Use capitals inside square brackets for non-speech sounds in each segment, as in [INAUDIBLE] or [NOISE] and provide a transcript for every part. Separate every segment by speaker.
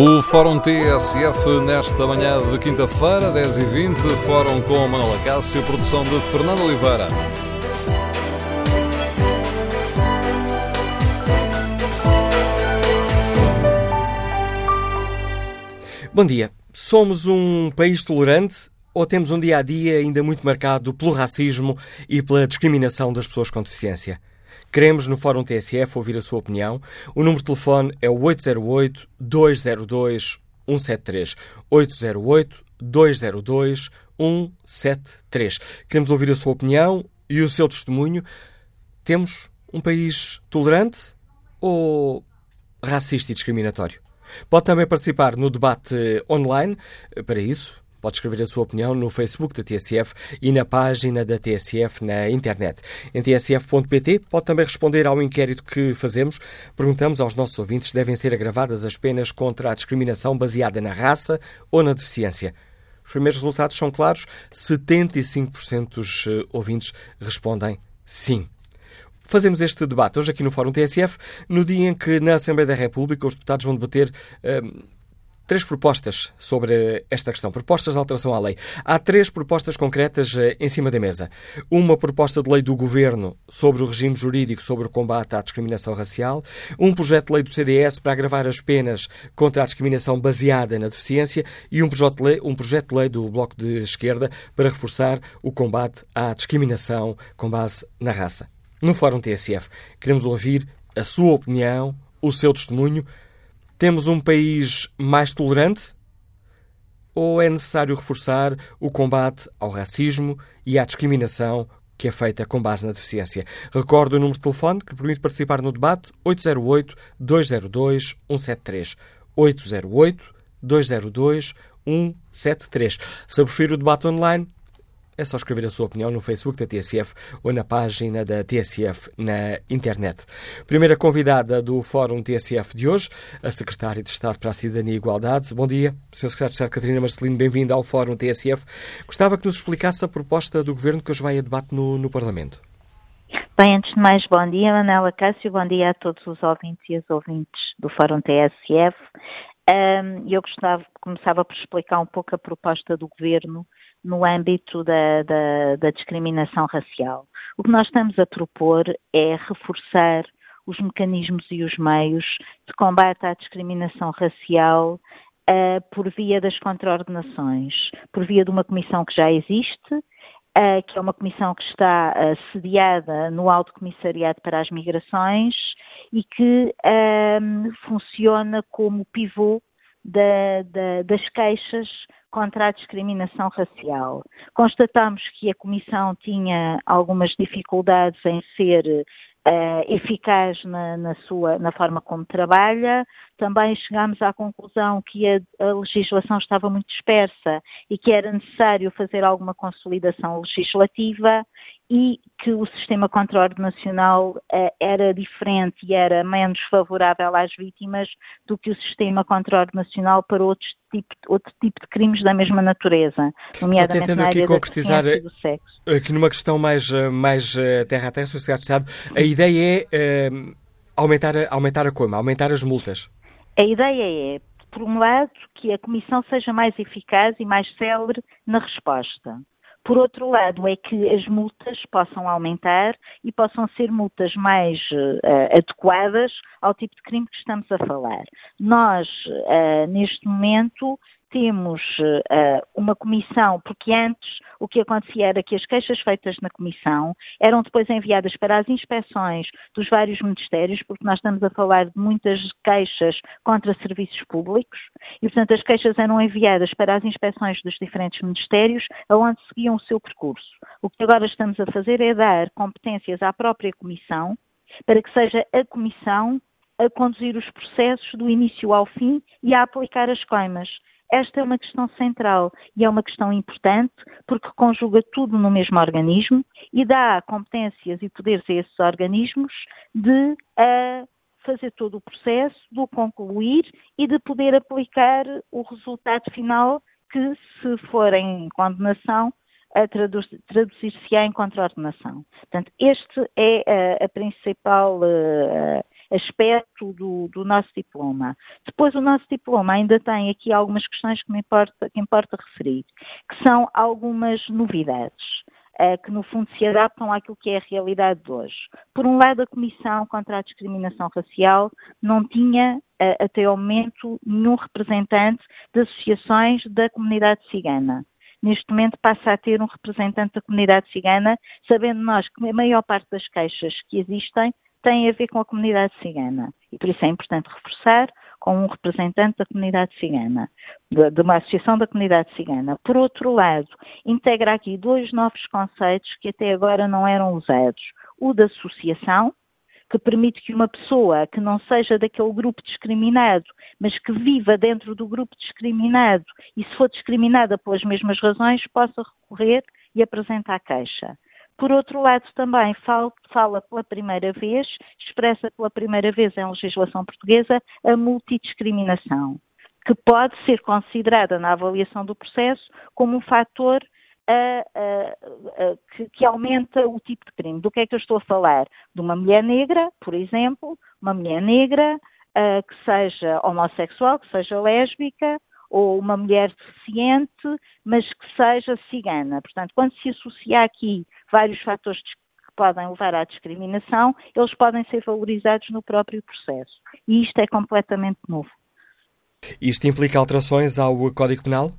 Speaker 1: O Fórum TSF nesta manhã de quinta-feira, 10h20, Fórum com Manuela Cássio, produção de Fernando Oliveira.
Speaker 2: Bom dia. Somos um país tolerante ou temos um dia a dia ainda muito marcado pelo racismo e pela discriminação das pessoas com deficiência? Queremos no Fórum TSF ouvir a sua opinião. O número de telefone é o 808-202-173. 808-202-173. Queremos ouvir a sua opinião e o seu testemunho. Temos um país tolerante ou racista e discriminatório? Pode também participar no debate online. Para isso, Pode escrever a sua opinião no Facebook da TSF e na página da TSF na internet. Em tsf.pt pode também responder ao inquérito que fazemos. Perguntamos aos nossos ouvintes se devem ser agravadas as penas contra a discriminação baseada na raça ou na deficiência. Os primeiros resultados são claros: 75% dos eh, ouvintes respondem sim. Fazemos este debate hoje aqui no Fórum TSF, no dia em que na Assembleia da República os deputados vão debater. Eh, três propostas sobre esta questão, propostas de alteração à lei. Há três propostas concretas eh, em cima da mesa. Uma proposta de lei do Governo sobre o regime jurídico sobre o combate à discriminação racial, um projeto de lei do CDS para agravar as penas contra a discriminação baseada na deficiência e um projeto de lei, um projeto de lei do Bloco de Esquerda para reforçar o combate à discriminação com base na raça. No Fórum TSF, queremos ouvir a sua opinião, o seu testemunho temos um país mais tolerante? Ou é necessário reforçar o combate ao racismo e à discriminação que é feita com base na deficiência? Recordo o número de telefone que permite participar no debate 808-202-173. 808-202-173. Se preferir o debate online, é só escrever a sua opinião no Facebook da TSF ou na página da TSF na internet. Primeira convidada do Fórum TSF de hoje, a Secretária de Estado para a Cidadania e Igualdade. Bom dia, Sr. Secretário de Estado Catarina Marcelino, bem-vinda ao Fórum TSF. Gostava que nos explicasse a proposta do Governo que hoje vai a debate no, no Parlamento.
Speaker 3: Bem, antes de mais, bom dia, Manela Cássio, bom dia a todos os ouvintes e as ouvintes do Fórum TSF. Eu gostava, começava por explicar um pouco a proposta do Governo no âmbito da, da, da discriminação racial. O que nós estamos a propor é reforçar os mecanismos e os meios de combate à discriminação racial uh, por via das contraordenações, por via de uma comissão que já existe, uh, que é uma comissão que está uh, sediada no Alto Comissariado para as Migrações e que funciona como pivô da, da, das queixas contra a discriminação racial. Constatamos que a Comissão tinha algumas dificuldades em ser uh, eficaz na, na, sua, na forma como trabalha. Também chegámos à conclusão que a, a, legislação estava muito dispersa e que era necessário fazer alguma consolidação legislativa e que o sistema contraordenacional uh, era diferente e era menos favorável às vítimas do que o sistema contraordenacional para outros tipo, outro tipo de crimes da mesma natureza,
Speaker 2: nomeadamente Só tentando aqui concretizar aqui numa questão mais, eh, mais terra a terra, se sabe, a ideia é uh, aumentar, aumentar a coima, aumentar as multas.
Speaker 3: A ideia é, por um lado, que a Comissão seja mais eficaz e mais célere na resposta. Por outro lado, é que as multas possam aumentar e possam ser multas mais uh, adequadas ao tipo de crime que estamos a falar. Nós, uh, neste momento, temos uh, uma comissão, porque antes o que acontecia era que as queixas feitas na comissão eram depois enviadas para as inspeções dos vários ministérios, porque nós estamos a falar de muitas queixas contra serviços públicos, e portanto as queixas eram enviadas para as inspeções dos diferentes ministérios, aonde seguiam o seu percurso. O que agora estamos a fazer é dar competências à própria comissão, para que seja a comissão a conduzir os processos do início ao fim e a aplicar as coimas. Esta é uma questão central e é uma questão importante porque conjuga tudo no mesmo organismo e dá competências e poderes a esses organismos de fazer todo o processo, de o concluir e de poder aplicar o resultado final que, se for em condenação, traduzir-se-á em contraordenação. Portanto, este é a, a principal uh, aspecto do, do, nosso diploma. Depois, o nosso diploma ainda tem aqui algumas questões que me importa, que importa referir, que são algumas novidades. Uh, que no fundo se adaptam àquilo que é a realidade de hoje. Por um lado, a Comissão contra a Discriminação Racial não tinha, uh, até ao momento, nenhum representante de associações da comunidade cigana neste momento passa a ter um representante da comunidade cigana, sabendo nós que a maior parte das queixas que existem têm a ver com a comunidade cigana. E por isso é importante reforçar com um representante da comunidade cigana, de, uma associação da comunidade cigana. Por outro lado, integra aqui dois novos conceitos que até agora não eram usados. O da associação, que permite que uma pessoa que não seja daquele grupo discriminado, mas que viva dentro do grupo discriminado e se for discriminada pelas mesmas razões, possa recorrer e apresentar queixa. Por outro lado, também fala pela primeira vez, expressa pela primeira vez em legislação portuguesa, a multidiscriminação, que pode ser considerada na avaliação do processo como um fator a, a, a, que, que, aumenta o tipo de crime. Do que é que eu estou a falar? De uma mulher negra, por exemplo, uma mulher negra que seja homossexual, que seja lésbica, ou uma mulher deficiente, mas que seja cigana. Portanto, quando se associa aqui vários fatores que podem levar à discriminação, eles podem ser valorizados no próprio processo. E isto é completamente novo.
Speaker 2: Isto implica alterações ao Código Penal?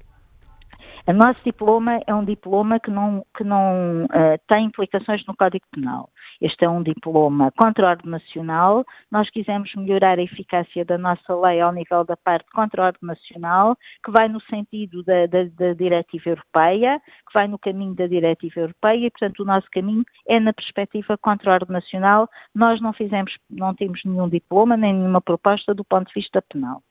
Speaker 3: O nosso diploma é um diploma que não, que não uh, tem implicações no Código Penal. Este é um diploma contra a ordem nacional. Nós quisemos melhorar a eficácia da nossa lei ao nível da parte contra a ordem nacional, que vai no sentido da, da, da diretiva europeia, que vai no caminho da diretiva europeia e, portanto, o nosso caminho é na perspectiva contra a ordem nacional. Nós não fizemos, não temos nenhum diploma nem nenhuma proposta do ponto de vista penal.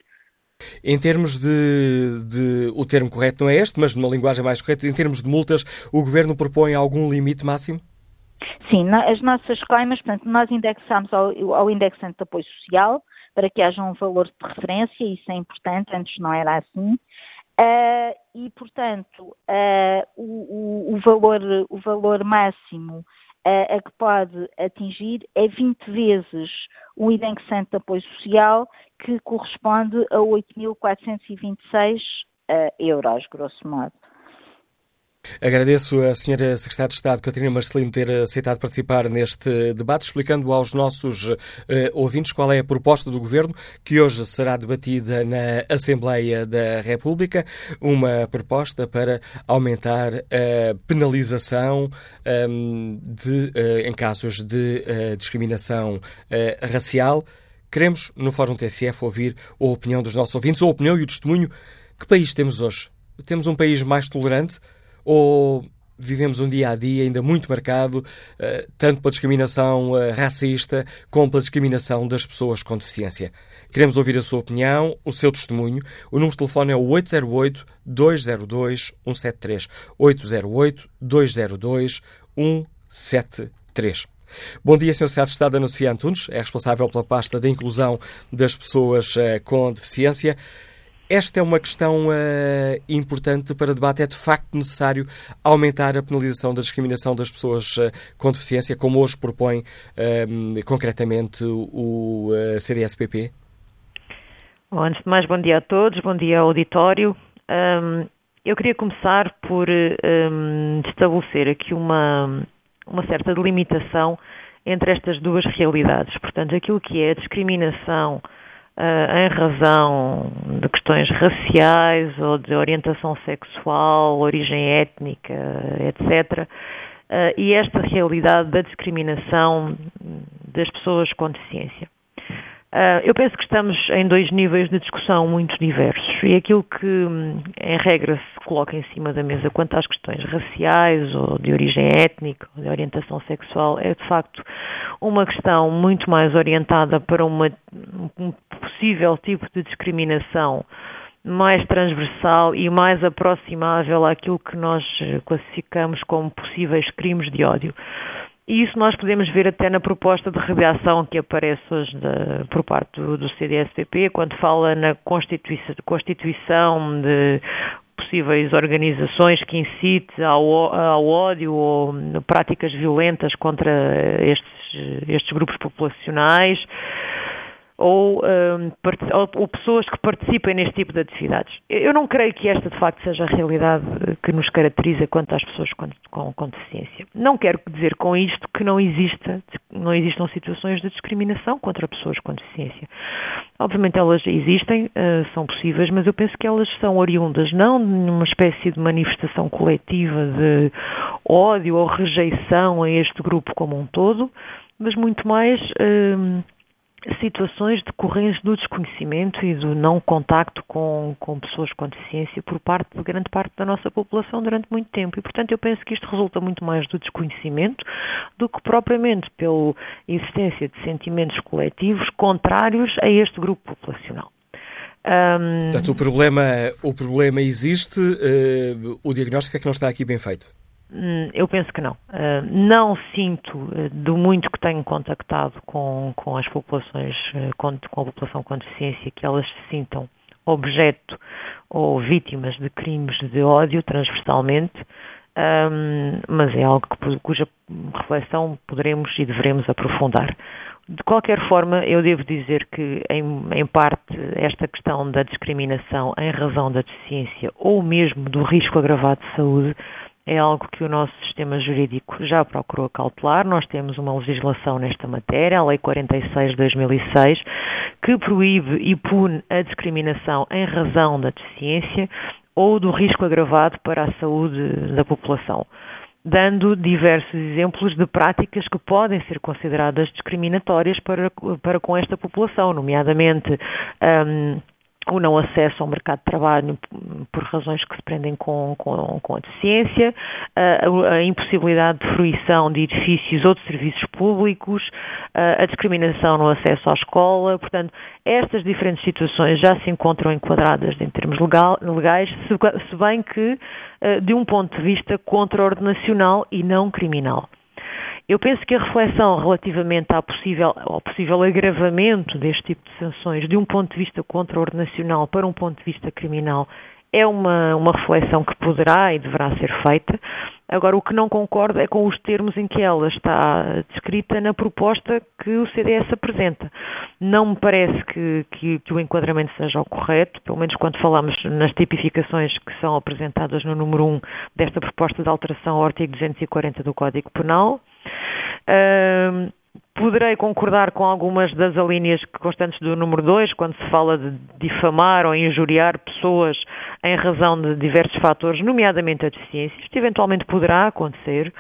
Speaker 2: Em termos de, de, O termo correto não é este, mas numa linguagem mais correta, em termos de multas, o Governo propõe algum limite máximo?
Speaker 3: Sim, as nossas coimas, portanto, nós indexamos ao, ao indexante de apoio social para que haja um valor de referência, isso é importante, antes não era assim. Uh, e, portanto, uh, o, o, o, valor, o valor máximo uh, a que pode atingir é 20 vezes o indexante de apoio social que corresponde a 8.426 uh, euros, grosso modo.
Speaker 2: Agradeço a Sra. Secretária de Estado, Catarina Marcelino, ter aceitado participar neste debate, explicando aos nossos uh, ouvintes qual é a proposta do Governo, que hoje será debatida na Assembleia da República, uma proposta para aumentar a penalização um, de, uh, em casos de uh, discriminação racial. Queremos, no Fórum TSF, ouvir a opinião dos nossos ouvintes, a opinião e o testemunho. Que país temos hoje? Temos um país mais tolerante ou vivemos um dia a dia ainda muito marcado, uh, tanto pela discriminação uh, racista como pela discriminação das pessoas com deficiência. Queremos ouvir a sua opinião, o seu testemunho. O número de telefone é o 808-202-173. 808-202-173. Bom dia, Sr. Secretário de Estado Ana Sofia Antunes, é responsável pela pasta da inclusão das pessoas uh, com deficiência. Esta é uma questão uh, importante para debate. É de facto necessário aumentar a penalização da discriminação das pessoas uh, com deficiência, como hoje propõe uh, concretamente o CDSPP?
Speaker 4: Bom, antes de mais, bom dia a todos, bom dia ao auditório. Um, eu queria começar por um, estabelecer aqui uma, uma certa delimitação entre estas duas realidades. Portanto, aquilo que é a discriminação uh, em razão de questões raciais ou de orientação sexual, origem étnica, etc. Ah, e esta realidade da discriminação das pessoas com deficiência. Uh, eu penso que estamos em dois níveis de discussão muito diversos e aquilo que, em regra, se coloca em cima da mesa quanto às questões raciais ou de origem étnica ou de orientação sexual é, de facto, uma questão muito mais orientada para uma, um possível tipo de discriminação mais transversal e mais aproximável àquilo que nós classificamos como possíveis crimes de ódio. E isso nós podemos ver até na proposta de redação que aparece hoje de, por parte do, do CDSPP, quando fala na constituição, constituição de possíveis organizações que incite ao, ao ódio ou práticas violentas contra estes, estes grupos populacionais. Ou, um, ou, pessoas que participem neste tipo de atividades. Eu não creio que esta, de facto, seja a realidade que nos caracteriza quanto às pessoas com, com, com deficiência. Não quero dizer com isto que não, exista, não existam situações de discriminação contra pessoas com deficiência. Obviamente elas existem, uh, são possíveis, mas eu penso que elas são oriundas não de uma espécie de manifestação coletiva de ódio ou rejeição a este grupo como um todo, mas muito mais uh, situações decorrentes do desconhecimento e do não contacto com, com pessoas com deficiência por parte de grande parte da nossa população durante muito tempo. E, portanto, eu penso que isto resulta muito mais do desconhecimento do que propriamente pela existência de sentimentos coletivos contrários a este grupo populacional.
Speaker 2: Um... Portanto, o problema, o problema existe, uh, o diagnóstico é que não está aqui bem feito.
Speaker 4: Hum, eu penso que não. Uh, não sinto, uh, do muito que tenho contactado com, com as populações, uh, com, com, a população com deficiência, que elas se sintam objeto ou vítimas de crimes de ódio transversalmente, um, mas é algo cuja reflexão poderemos e devemos aprofundar. De qualquer forma, eu devo dizer que, em, em, parte, esta questão da discriminação em razão da deficiência ou mesmo do risco agravado de saúde é algo que o nosso sistema jurídico já procurou cautelar. Nós temos uma legislação nesta matéria, a Lei 46 de 2006, que proíbe e pune a discriminação em razão da deficiência ou do risco agravado para a saúde da população dando diversos exemplos de práticas que podem ser consideradas discriminatórias para, para com esta população, nomeadamente um, o não acesso ao mercado de trabalho por razões que se prendem com, com, com a deficiência, a, a, impossibilidade de fruição de edifícios ou de serviços públicos, a, a discriminação no acesso à escola. Portanto, estas diferentes situações já se encontram enquadradas em termos legal, legais, se, se bem que eh, de um ponto de vista contraordenacional e não criminal. Eu penso que a reflexão relativamente ao possível, ao possível agravamento deste tipo de sanções de um ponto de vista contraordenacional para um ponto de vista criminal é uma, uma reflexão que poderá e deverá ser feita. Agora, o que não concordo é com os termos em que ela está descrita na proposta que o CDS apresenta. Não me parece que, que, que o enquadramento seja o correto, pelo menos quando falamos nas tipificações que são apresentadas no número 1 desta proposta de alteração ao artigo 240 do Código Penal. Uh, poderei concordar com algumas das alíneas constantes do número 2, quando se fala de difamar ou injuriar pessoas em razão de diversos fatores, nomeadamente a deficiência. Isto eventualmente poderá acontecer.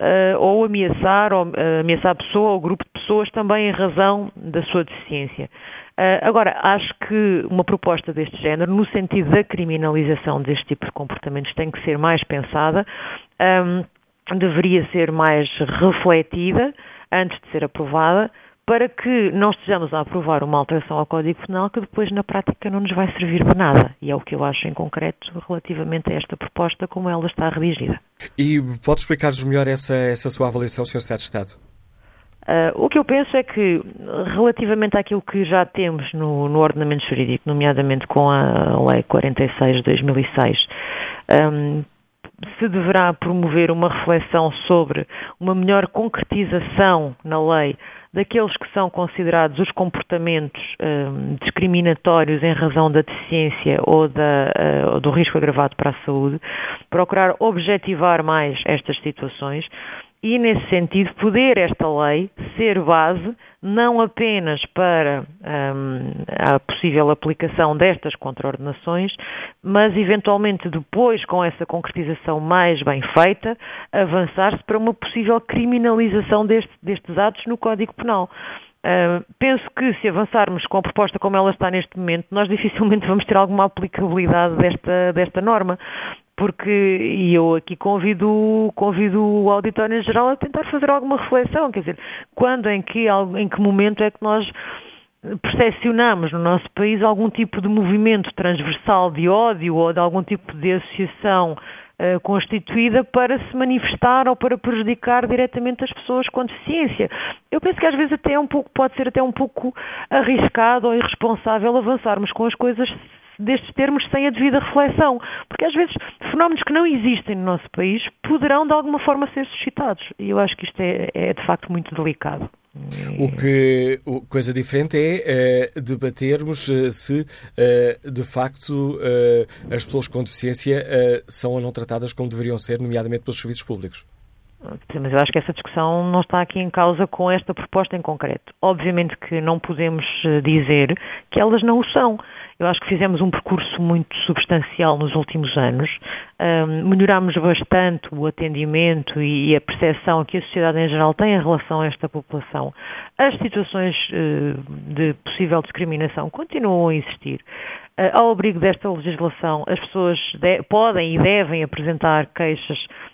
Speaker 4: Uh, ou ameaçar, ou, uh, ameaçar a pessoa ou grupo de pessoas também em razão da sua deficiência. Uh, agora, acho que uma proposta deste género, no sentido da criminalização deste tipo de comportamentos, tem que ser mais pensada. Um, deveria ser mais refletida antes de ser aprovada, para que não estejamos a aprovar uma alteração ao Código Penal que depois na prática não nos vai servir de nada. E é o que eu acho em concreto relativamente a esta proposta, como ela está redigida.
Speaker 2: E pode explicar-nos melhor essa, essa sua avaliação, Sr. Secretário de Estado?
Speaker 4: Uh, o que eu penso é que, relativamente àquilo que já temos no, no ordenamento jurídico, nomeadamente com a Lei 46 de 2006, um, se deverá promover uma reflexão sobre uma melhor concretização na lei daqueles que são considerados os comportamentos um, discriminatórios em razão da deficiência ou da, uh, do risco agravado para a saúde, procurar objetivar mais estas situações e, nesse sentido, poder esta lei ser base não apenas para um, a possível aplicação destas contraordenações, mas eventualmente depois, com essa concretização mais bem feita, avançar-se para uma possível criminalização deste, destes atos no Código Penal. Uh, penso que se avançarmos com a proposta como ela está neste momento, nós dificilmente vamos ter alguma aplicabilidade desta, desta norma porque e eu aqui convido, convido o auditório em geral a tentar fazer alguma reflexão, quer dizer, quando, em que, em que momento é que nós percepcionamos no nosso país algum tipo de movimento transversal de ódio ou de algum tipo de associação uh, constituída para se manifestar ou para prejudicar diretamente as pessoas com deficiência. Eu penso que às vezes até é um pouco, pode ser até um pouco arriscado ou irresponsável avançarmos com as coisas destes termos sem a devida reflexão, porque às vezes fenómenos que não existem no nosso país poderão de alguma forma ser suscitados e eu acho que isto é, é de facto muito delicado.
Speaker 2: O que coisa diferente é uh, debatermos uh, se uh, de facto as pessoas com deficiência são ou não tratadas como deveriam ser, nomeadamente pelos serviços públicos.
Speaker 4: Mas eu acho que essa discussão não está aqui em causa com esta proposta em concreto. Obviamente que não podemos dizer que elas não o são. Eu acho que fizemos um percurso muito substancial nos últimos anos, um, melhorámos bastante o atendimento e a percepção que a sociedade em geral tem em relação a esta população. As situações uh, de possível discriminação continuam a existir. Uh, ao abrigo desta legislação, as pessoas podem e devem apresentar queixas eh,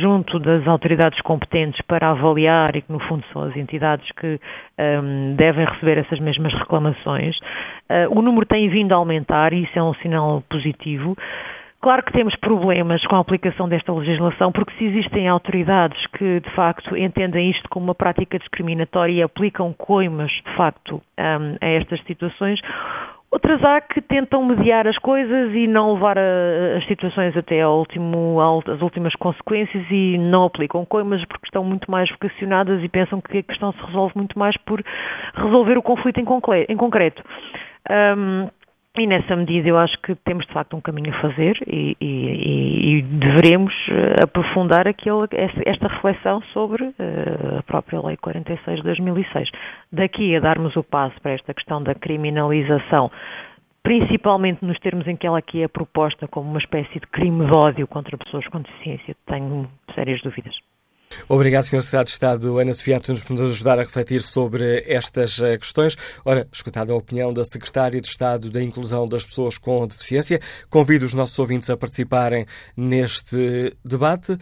Speaker 4: junto das autoridades competentes para avaliar e que, no fundo, são as entidades que um, ehm, devem receber essas mesmas reclamações. Uh, o número tem vindo a aumentar e isso é um sinal positivo. Claro que temos problemas com a aplicação desta legislação, porque se existem autoridades que, de facto, entendem isto como uma prática discriminatória e aplicam coimas, de facto, um, ehm, a estas situações, Outras há que tentam mediar as coisas e não levar a, as situações até ao último, às últimas consequências e não aplicam coimas porque estão muito mais vocacionadas e pensam que a questão se resolve muito mais por resolver o conflito em, concreto. Um, e nessa medida eu acho que temos de facto um caminho a fazer e, e, e deveremos eh, aprofundar aquele, esta reflexão sobre eh, a própria Lei 46 de 2006. Daqui a darmos o passo para esta questão da criminalização, principalmente nos termos em que ela aqui é proposta como uma espécie de crime de ódio contra pessoas com deficiência, tenho sérias dúvidas.
Speaker 2: Obrigado, Sr. Secretário de Estado Ana Sofia Antunes, por nos ajudar a refletir sobre estas eh, questões. Ora, escutada a opinião da Secretária de Estado da Inclusão das Pessoas com Deficiência, convido os nossos ouvintes a participarem neste debate.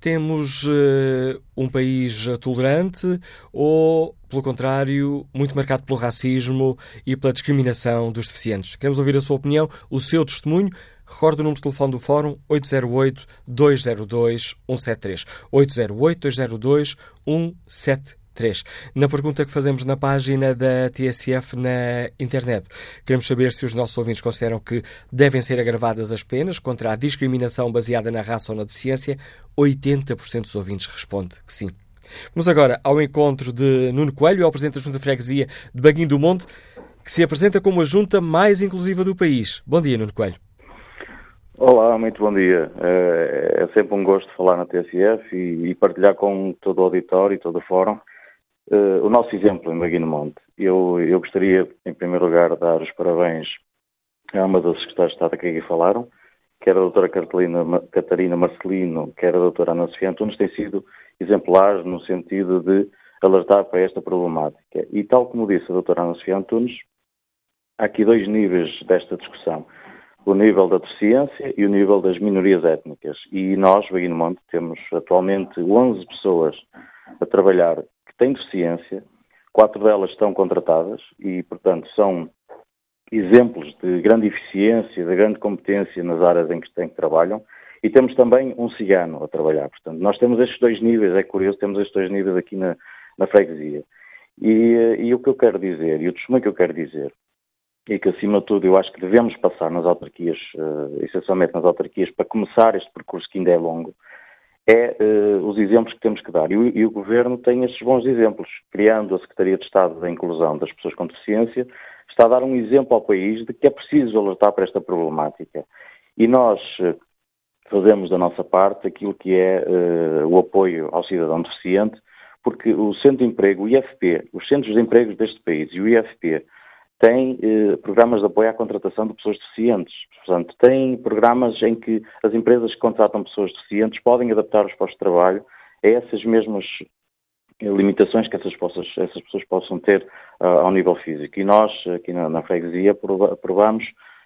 Speaker 2: Temos uh, um país tolerante ou, pelo contrário, muito marcado pelo racismo e pela discriminação dos deficientes? Queremos ouvir a sua opinião, o seu testemunho. Recordo o número de telefone do Fórum 808-202-173. 808-202-173. Na pergunta que fazemos na página da TSF na internet, queremos saber se os nossos ouvintes consideram que devem ser agravadas as penas contra a discriminação baseada na raça ou na deficiência. 80% dos ouvintes responde que sim. Vamos agora ao encontro de Nuno Coelho, ao Presidente da Junta de Freguesia de Baguinho do Monte, que se apresenta como a junta mais inclusiva do país. Bom dia, Nuno Coelho.
Speaker 5: Olá, muito bom dia. É, é sempre um gosto falar na TSF e, partilhar com todo o auditório e todo o fórum é, o nosso exemplo em Baguino Monte. Eu, eu gostaria, em primeiro lugar, de dar os parabéns a uma das secretárias de Estado que aqui falaram, quer a doutora Catarina Marcelino, quer a doutora Ana Sofia Antunes, têm sido exemplares no sentido de alertar para esta problemática. E tal como disse a doutora Ana Sofia Antunes, há aqui dois níveis desta discussão o nível da deficiência e o nível das minorias étnicas. E nós, Baguino Monte, temos atualmente 11 pessoas a trabalhar que têm deficiência, quatro delas estão contratadas e, portanto, são exemplos de grande eficiência, de grande competência nas áreas em que, em que trabalham. E temos também um cigano a trabalhar. Portanto, nós temos estes dois níveis, é curioso, temos estes dois níveis aqui na, na freguesia. E, e, o que eu quero dizer, e o testemunho que eu quero dizer, e que, acima de tudo, eu acho que devemos passar nas autarquias, uh, essencialmente nas autarquias, para começar este percurso que ainda é longo, é uh, os exemplos que temos que dar. E o, e o, Governo tem esses bons exemplos. Criando a Secretaria de Estado da Inclusão das Pessoas com Deficiência, está a dar um exemplo ao país de que é preciso alertar para esta problemática. E nós uh, fazemos da nossa parte aquilo que é o apoio ao cidadão deficiente, porque o Centro de Emprego, o IFP, os centros de empregos deste país e o IFP tem eh, programas de apoio à contratação de pessoas deficientes. Portanto, tem programas em que as empresas que contratam pessoas deficientes podem adaptar os postos de trabalho a essas mesmas eh, limitações que essas, possas, essas pessoas possam ter uh, ao nível físico. E nós, aqui na, na freguesia, aprovamos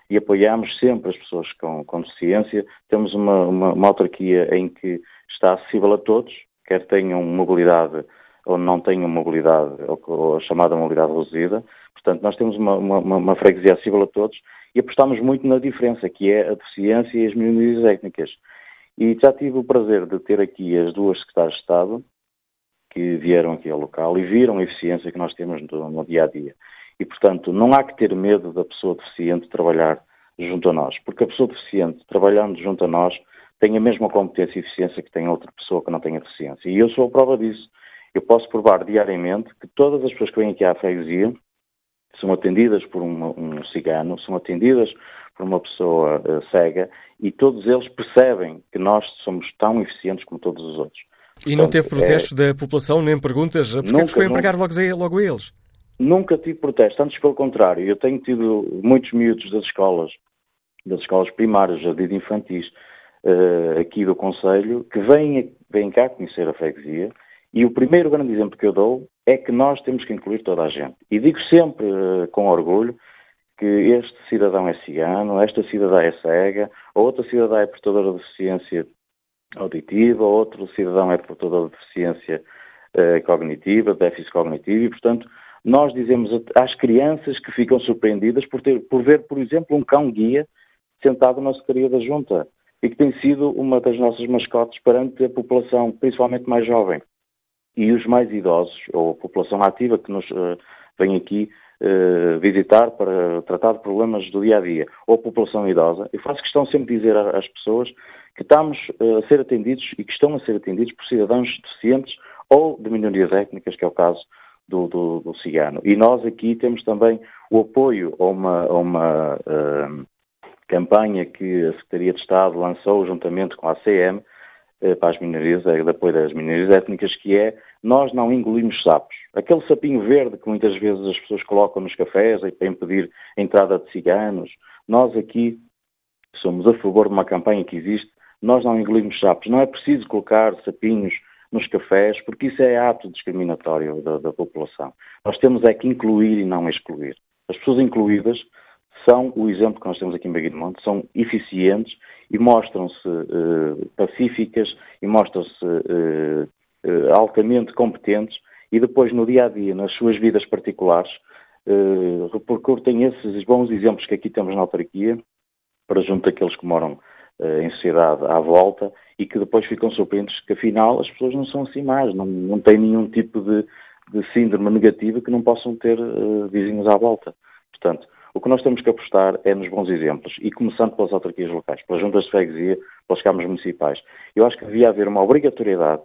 Speaker 5: e apoiamos sempre as pessoas com, com deficiência. Temos uma, uma, uma, autarquia em que está acessível a todos, quer tenham mobilidade ou não tenham mobilidade, ou a chamada mobilidade reduzida. Portanto, nós temos uma, uma, uma freguesia acessível a todos e apostamos muito na diferença, que é a deficiência e as minorias étnicas. E já tive o prazer de ter aqui as duas secretárias de Estado, que vieram aqui ao local e viram a eficiência que nós temos no, no dia a dia. E, portanto, não há que ter medo da pessoa deficiente trabalhar junto a nós, porque a pessoa deficiente, trabalhando junto a nós, tem a mesma competência e eficiência que tem outra pessoa que não tem a deficiência. E eu sou a prova disso. Eu posso provar diariamente que todas as pessoas que vêm aqui à freguesia são atendidas por uma, um cigano, são atendidas por uma pessoa uh, cega e todos eles percebem que nós somos tão eficientes como todos os outros.
Speaker 2: E não teve protestos é... da população, nem perguntas? Porquê nunca, que foi empregar logo a, logo a eles?
Speaker 5: Nunca tive protestos, antes pelo contrário. Eu tenho tido muitos miúdos das escolas, das escolas primárias, jardim infantis, uh, aqui do Conselho, que vêm, vêm cá conhecer a freguesia e o primeiro grande exemplo que eu dou é que nós temos que incluir toda a gente. E digo sempre uh, com orgulho que este cidadão é cigano, esta cidadã é cega, outra cidadã é portadora de deficiência auditiva, outro cidadão é portador de deficiência uh, cognitiva, déficit cognitivo, e, portanto, nós dizemos às crianças que ficam surpreendidas por, ter, por ver, por exemplo, um cão-guia sentado na secretaria da Junta e que tem sido uma das nossas mascotes perante a população, principalmente mais jovem. E os mais idosos, ou a população ativa que nos uh, vem aqui uh, visitar para tratar de problemas do dia a dia, ou a população idosa, eu faço questão sempre de dizer às pessoas que estamos uh, a ser atendidos e que estão a ser atendidos por cidadãos deficientes ou de minorias étnicas, que é o caso do, do, do cigano. E nós aqui temos também o apoio a uma, a uma uh, campanha que a Secretaria de Estado lançou juntamente com a ACM para as minorias, de apoio das minorias étnicas, que é nós não engolimos sapos. Aquele sapinho verde que muitas vezes as pessoas colocam nos cafés para impedir a entrada de ciganos, nós aqui somos a favor de uma campanha que existe, nós não engolimos sapos. Não é preciso colocar sapinhos nos cafés, porque isso é ato discriminatório da, da, população. Nós temos é que incluir e não excluir. As pessoas incluídas são o exemplo que nós temos aqui em Baguinmonte, são eficientes e mostram-se uh, pacíficas e mostram-se uh, uh, altamente competentes e depois no dia a dia, nas suas vidas particulares, uh, repercutem esses bons exemplos que aqui temos na autarquia para junto daqueles que moram em sociedade à volta e que depois ficam surpreendidos que afinal as pessoas não são assim mais, não, não têm nenhum tipo de, de síndrome negativa que não possam ter uh, vizinhos à volta. Portanto, o que nós temos que apostar é nos bons exemplos e começando pelas autarquias locais, pelas juntas de freguesia, pelas câmaras municipais. Eu acho que devia haver uma obrigatoriedade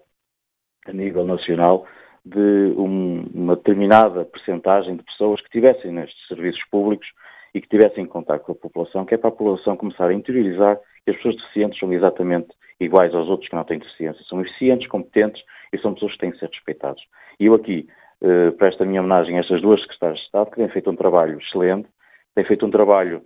Speaker 5: a nível nacional de um, uma determinada percentagem de pessoas que estivessem nestes serviços públicos e que tivessem contato com a população, que é para a população começar a interiorizar que as pessoas deficientes são exatamente iguais aos outros que não têm deficiência. São eficientes, competentes e são pessoas que têm que ser respeitadas. E eu aqui eh, presto a minha homenagem a estas duas secretárias de Estado que têm feito um trabalho excelente, têm feito um trabalho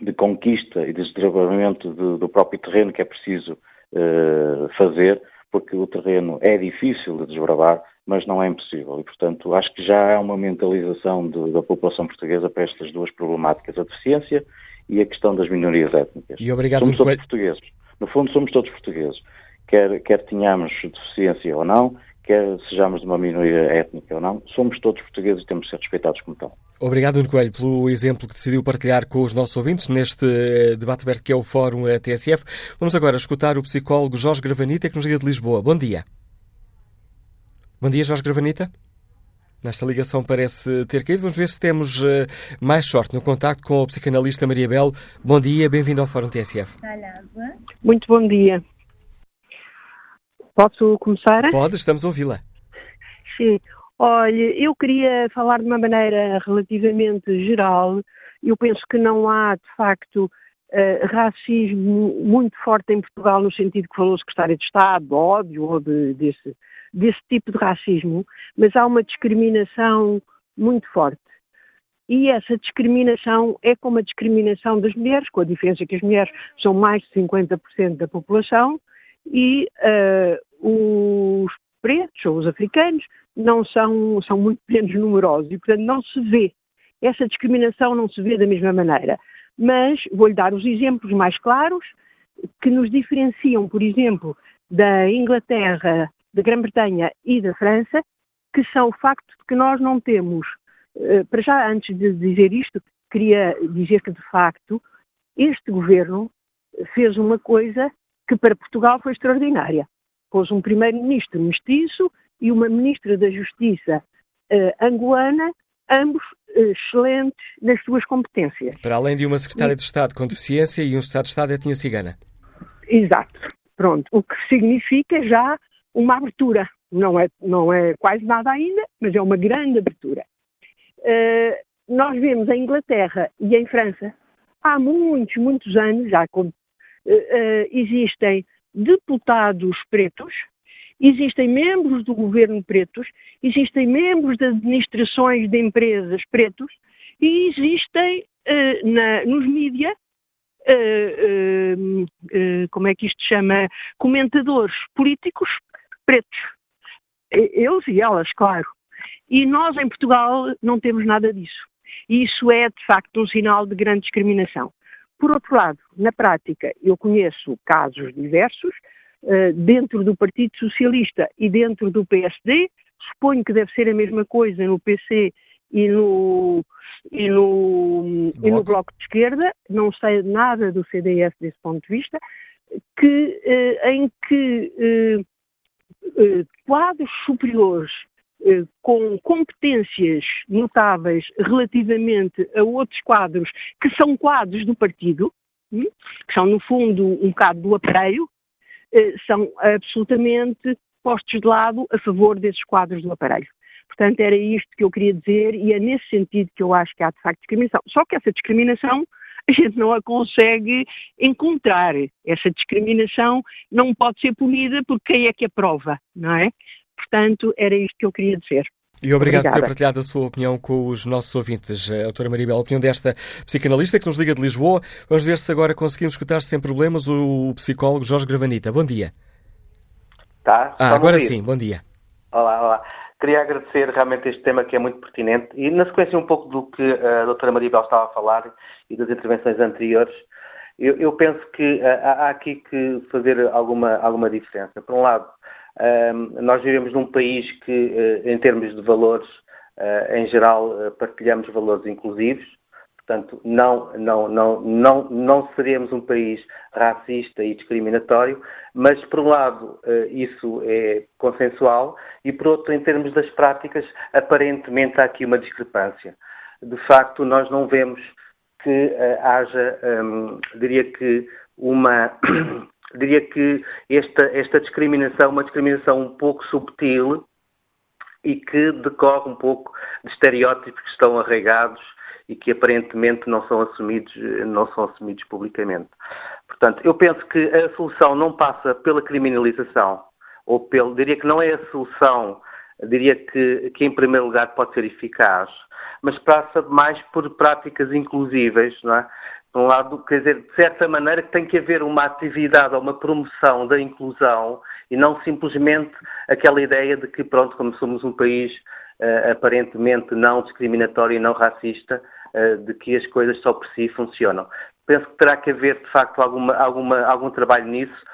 Speaker 5: de conquista e de desdobramento do, do próprio terreno que é preciso eh, fazer, porque o terreno é difícil de desbravar, mas não é impossível. E, portanto, acho que já há uma mentalização de, da população portuguesa para estas duas problemáticas, a deficiência e a questão das minorias étnicas.
Speaker 2: E obrigado,
Speaker 5: somos todos portugueses. No fundo, somos todos portugueses. Quer, quer tenhamos deficiência ou não, quer sejamos de uma minoria étnica ou não, somos todos portugueses e temos de ser respeitados como tal.
Speaker 2: Obrigado, Nuno Coelho, pelo exemplo que decidiu partilhar com os nossos ouvintes neste eh, debate aberto que é o Fórum TSF. Vamos agora escutar o psicólogo Jorge Gravanita, que nos liga de Lisboa. Bom dia. Bom dia, Jorge Gravanita. Nesta ligação parece ter caído. Vamos ver se temos uh, mais sorte no contacto com o psicanalista Maria Bel. Bom dia, bem-vindo ao Fórum TSF.
Speaker 6: Muito bom dia. Posso começar?
Speaker 2: Pode, estamos a ouvi-la.
Speaker 6: Sim. Olha, eu queria falar de uma maneira relativamente geral. Eu penso que não há, de facto, uh, racismo muito forte em Portugal, no sentido que falou secretário de Estado, ódio ou de, desse, desse tipo de racismo, mas há uma discriminação muito forte. E essa discriminação é como a discriminação das mulheres, com a diferença que as mulheres são mais de 50% da população e uh, os pretos ou os africanos não são, são muito menos numerosos e, portanto, não se vê. Essa discriminação não se vê da mesma maneira. Mas vou-lhe dar os exemplos mais claros que nos diferenciam, por exemplo, da Inglaterra da Grã-Bretanha e da França, que são o facto de que nós não temos, eh, para já antes de dizer isto, queria dizer que de facto este governo fez uma coisa que para Portugal foi extraordinária. Pôs um primeiro-ministro mestiço e uma ministra da Justiça uh, angolana, ambos uh, excelentes nas suas competências.
Speaker 2: Para além de uma secretária de Estado com deficiência e um Estado de Estado etnia cigana.
Speaker 6: Exato. Pronto. O que significa já uma abertura, não é, não é quase nada ainda, mas é uma grande abertura. Uh, nós vemos em Inglaterra e em França, há muitos, muitos anos, já uh, uh, existem deputados pretos, existem membros do governo pretos, existem membros de administrações de empresas pretos e existem na, nos mídias Uh, uh, uh, como é que isto se chama, comentadores políticos pretos. Eles e elas, claro. E nós em Portugal não temos nada disso. Isso é, de facto, um sinal de grande discriminação. Por outro lado, na prática, eu conheço casos diversos, dentro do Partido Socialista e dentro do PSD, suponho que deve ser a mesma coisa no PC e no, e no, bloco. e no bloco de Esquerda, não sei nada do CDS desse ponto de vista, que, eh, em que eh, eh, quadros superiores eh, com competências notáveis relativamente a outros quadros que são quadros do partido, hum, que são, no fundo, um bocado do aparelho, eh, são absolutamente postos de lado a favor desses quadros do aparelho. Portanto, era isto que eu queria dizer e é nesse sentido que eu acho que há de facto discriminação. Só que essa discriminação [LAUGHS] a gente não a consegue encontrar. Essa discriminação não pode ser punida por quem é que aprova, não é? Portanto, era isto que eu queria dizer.
Speaker 2: E obrigado Obrigada. por ter partilhado a sua opinião com os nossos ouvintes. A eh, doutora Maribel, a opinião desta psicanalista que nos liga de Lisboa. Vamos ver se agora conseguimos escutar sem problemas o psicólogo Jorge Gravanita. Bom dia.
Speaker 7: Tá?
Speaker 2: Ah, agora sim, bom dia.
Speaker 7: Olá, olá. Queria agradecer realmente este tema que é muito pertinente e na sequência um pouco do que a doutora Maribel estava a falar e das intervenções anteriores, eu, eu penso que uh, há aqui que fazer alguma, alguma diferença. Por um lado, nós vivemos num país que, uh, em termos de valores, em geral, partilhamos valores inclusivos, Portanto, não, não, não, não, não seremos um país racista e discriminatório, mas, por um lado, eh, isso é consensual e, por outro, em termos das práticas, aparentemente há aqui uma discrepância. De facto, nós não vemos que haja, um, diria que, uma. [CLEARS THROAT] diria que esta, esta discriminação, uma discriminação um pouco subtil e que decorre um pouco de estereótipos que estão arraigados e que aparentemente não são assumidos, não são assumidos publicamente. Portanto, eu penso que a solução não passa pela criminalização, ou pelo, diria que não é a solução, diria que, que em primeiro lugar pode ser eficaz, mas passa mais por práticas inclusivas, não é? Por um lado, quer dizer, de certa maneira tem que haver uma atividade ou uma promoção da inclusão e não simplesmente aquela ideia de que, pronto, como somos um país uh, aparentemente não discriminatório e não racista, eh, de que as coisas só por si funcionam. Penso que terá que haver, de facto, alguma, alguma, algum trabalho nisso,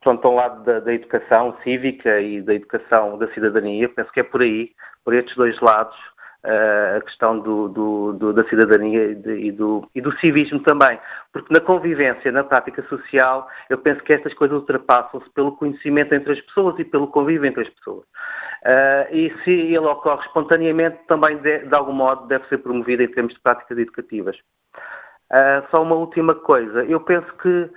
Speaker 7: pronto, ao lado da, da, educação cívica e da educação da cidadania. Penso que é por aí, por estes dois lados, uh, a questão do, do, do, da cidadania e, de, e, e do civismo também. Porque na convivência, na prática social, eu penso que estas coisas ultrapassam-se pelo conhecimento entre as pessoas e pelo convívio entre as pessoas. Uh, e se ele ocorre espontaneamente, também de, de, algum modo deve ser promovido em termos de práticas educativas. Uh, só uma última coisa. Eu penso que,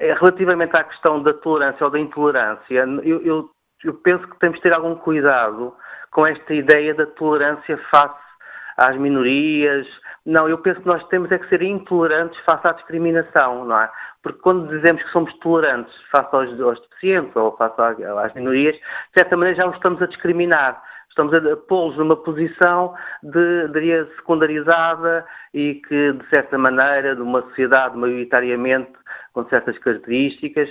Speaker 7: relativamente à questão da tolerância ou da intolerância, eu, eu, eu, penso que temos de ter algum cuidado com esta ideia da tolerância face às minorias. Não, eu penso que nós temos é que ser intolerantes face à discriminação, não é? Porque quando dizemos que somos tolerantes face aos, aos deficientes ou face às minorias, de certa maneira já os estamos a discriminar. Estamos a pô-los numa posição de, diria, secundarizada e que, de certa maneira, de uma sociedade maioritariamente com certas características,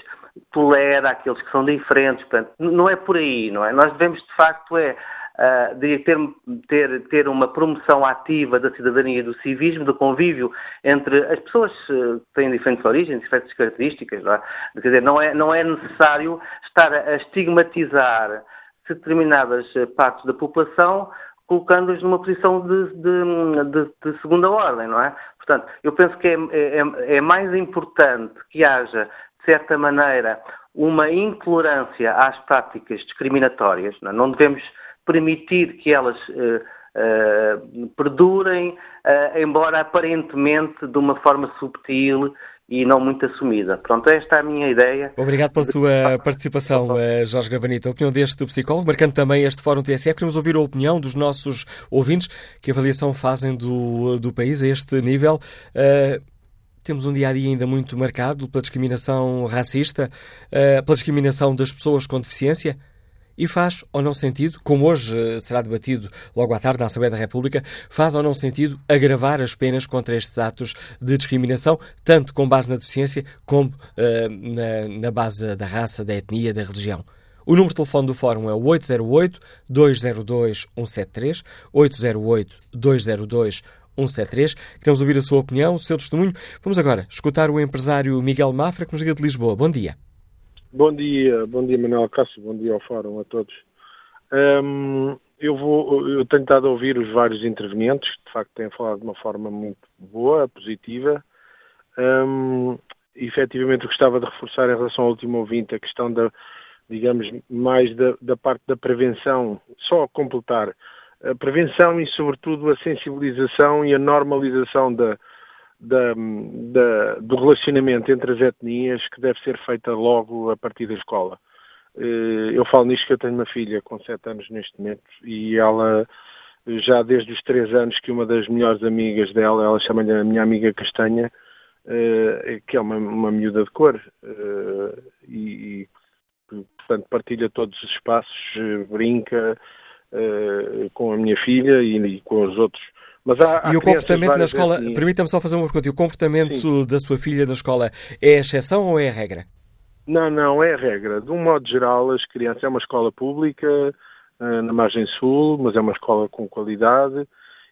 Speaker 7: tolera aqueles que são diferentes. Portanto, não é por aí, não é? Nós devemos, de facto, é uh, de ter, ter, ter uma promoção ativa da cidadania e do civismo, do convívio entre as pessoas uh, que têm diferentes origens, diferentes características. Não é? Quer dizer, não é, não é necessário estar a estigmatizar determinadas ah, partes da população colocando-os numa posição de, de, de, de, segunda ordem, não é? Portanto, eu penso que é, é, é mais importante que haja, de certa maneira, uma intolerância às práticas discriminatórias. Não, é? não devemos permitir que elas uh, perdurem, uh, embora aparentemente de uma forma subtil e não muito assumida. Pronto, esta é a minha ideia.
Speaker 2: Obrigado pela sua participação, eh, Jorge Gravanito. A opinião deste psicólogo, marcando também este Fórum TSE, queremos ouvir a opinião dos nossos ouvintes, que avaliação fazem do, do país a este nível. Uh, temos um dia a dia ainda muito marcado pela discriminação racista, uh, pela discriminação das pessoas com deficiência. E faz ou não sentido, como hoje eh, será debatido logo à tarde na Assembleia da República, faz ou não sentido agravar as penas contra estes atos de discriminação, tanto com base na deficiência como uh, na, na base da raça, da etnia, da religião. O número de telefone do Fórum é o 808-202-173, 808-202-173. Queremos ouvir a sua opinião, o seu testemunho. Vamos agora escutar o empresário Miguel Mafra, que nos liga de Lisboa. Bom dia.
Speaker 8: Bom dia, bom dia Manuel Cássio, bom dia ao Fórum a todos. Um, eu vou, eu tenho estado a ouvir os vários intervenientes, que de facto têm falado de uma forma muito boa, positiva. Um, efetivamente gostava de reforçar em relação ao último ouvinte a questão da, digamos, mais da, da parte da prevenção, só a completar, a prevenção e sobretudo a sensibilização e a normalização da, da, da, do relacionamento entre as etnias que deve ser feita logo a partir da escola. Eh, eu falo nisto que eu tenho uma filha com 7 anos neste momento e ela já desde os 3 anos que uma das melhores amigas dela, ela chama-lhe a minha amiga Castanha, eh, que é uma, uma miúda de cor eh, e, portanto partilha todos os espaços, brinca com a minha filha e, e com os outros
Speaker 2: mas há, há e o comportamento na escola, permita-me só fazer uma pergunta, o comportamento Sim. da sua filha na escola é a exceção ou é a regra?
Speaker 8: Não, não, é a regra. De um modo geral, as crianças, é uma escola pública, uh, na margem sul, mas é uma escola com qualidade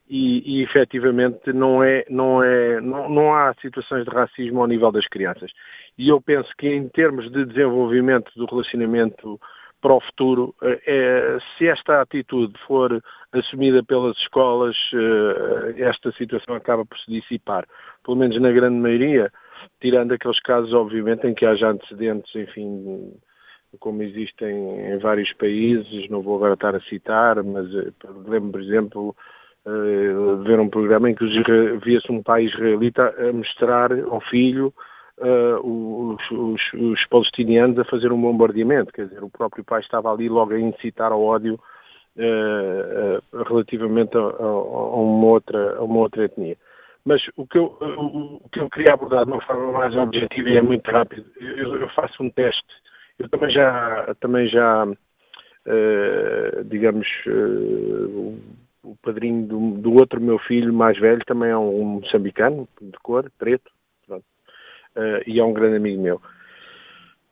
Speaker 8: e, e efetivamente não, é, não, é, não, não há situações de racismo ao nível das crianças. E eu penso que em termos de desenvolvimento do relacionamento para o futuro, é, se esta atitude for assumida pelas escolas, eh, esta situação acaba por se dissipar, pelo menos na grande maioria, tirando aqueles casos, obviamente, em que haja antecedentes, enfim, como existem em vários países, não vou agora estar a citar, mas lembro, por exemplo, de ver um programa em que via-se um pai israelita a mostrar ao filho uh, os, os, os, palestinianos a fazer um bombardeamento. Quer dizer, o próprio pai estava ali logo a incitar ao ódio uh, uh, relativamente a, a, uma outra, a uma outra etnia. Mas o que, eu, o que eu queria abordar de uma forma mais objetiva e é muito rápido, eu, eu faço um teste. Eu também já, também já digamos, o padrinho do, do, outro meu filho mais velho também é um moçambicano, de cor, preto, e é um grande amigo meu.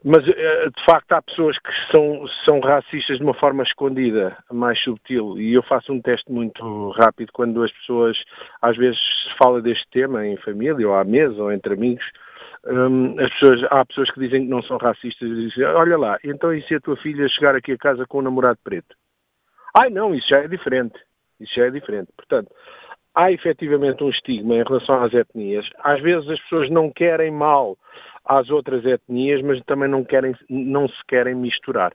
Speaker 8: Mas, uh, de facto, há pessoas que são, são racistas de uma forma escondida, mais subtil, e eu faço um teste muito rápido quando as pessoas, às vezes, falam deste tema em família, ou à mesa, ou entre amigos, um, as pessoas, há pessoas que dizem que não são racistas e dizem, olha lá, então e se a tua filha chegar aqui a casa com um namorado preto? Ai não, isso já é diferente. Isso já é diferente. Portanto, há efetivamente um estigma em relação às etnias. Às vezes as pessoas não querem mal às outras etnias, mas também não, querem, não se querem misturar.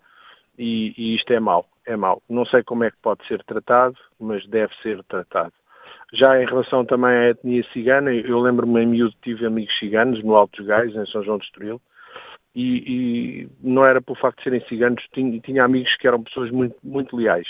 Speaker 8: E, e isto é mau, é mau. Não sei como é que pode ser tratado, mas deve ser tratado. Já em relação também à etnia cigana, eu lembro-me em miúdo tive amigos ciganos no Alto dos Gais, em São João de Estoril, e, e, não era por facto de serem ciganos, tinha, tinha amigos que eram pessoas muito, muito leais.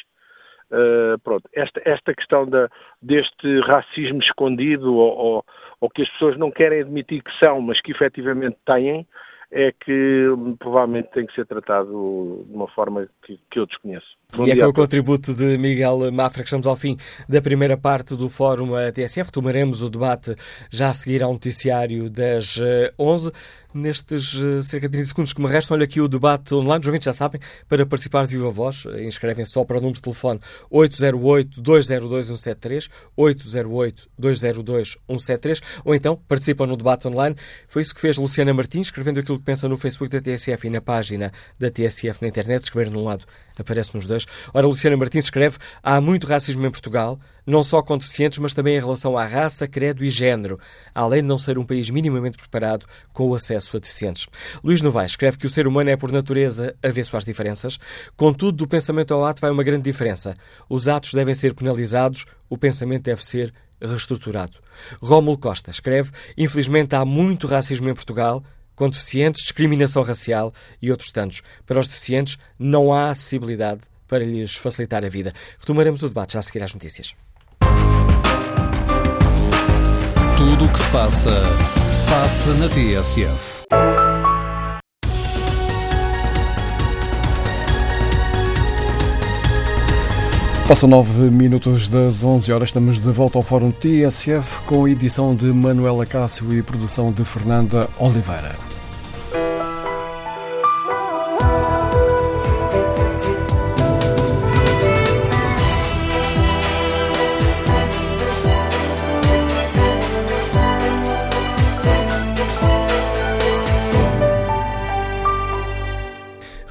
Speaker 8: Uh, pronto, esta, esta questão da, deste racismo escondido ou, ou, ou, que as pessoas não querem admitir que são, mas que efetivamente têm, é que hum, provavelmente tem que ser tratado de uma forma que, que eu desconheço.
Speaker 2: Bom e é com o contributo de Miguel Mafra que estamos ao fim da primeira parte do Fórum TSF. Tomaremos o debate já a seguir ao noticiário das 11. Eh, Nestes eh, cerca de 30 segundos que me restam, olha aqui o debate online. Os ouvintes já sabem, para participar de viva voz, eh, inscrevem só para o número de telefone 808-202-173, 808-202-173, ou então participam no debate online. Foi isso que fez Luciana Martins, escrevendo aquilo que pensa no Facebook da TSF e na página da TSF na internet. Escrever num lado aparece nos dois. Ora, Luciana Martins escreve: há muito racismo em Portugal, não só com deficientes, mas também em relação à raça, credo e género, além de não ser um país minimamente preparado com o acesso a deficientes. Luís Novaes escreve que o ser humano é, por natureza, avesso às diferenças. Contudo, do pensamento ao ato vai uma grande diferença. Os atos devem ser penalizados, o pensamento deve ser reestruturado. Rómulo Costa escreve: Infelizmente há muito racismo em Portugal, com deficientes, discriminação racial e outros tantos. Para os deficientes, não há acessibilidade para lhes facilitar a vida. Retomaremos o debate já a seguir às notícias.
Speaker 1: Tudo o que se passa, passa na TSF.
Speaker 9: Passam nove minutos das 11 horas, estamos de volta ao Fórum TSF com a edição de Manuela Cássio e produção de Fernanda Oliveira.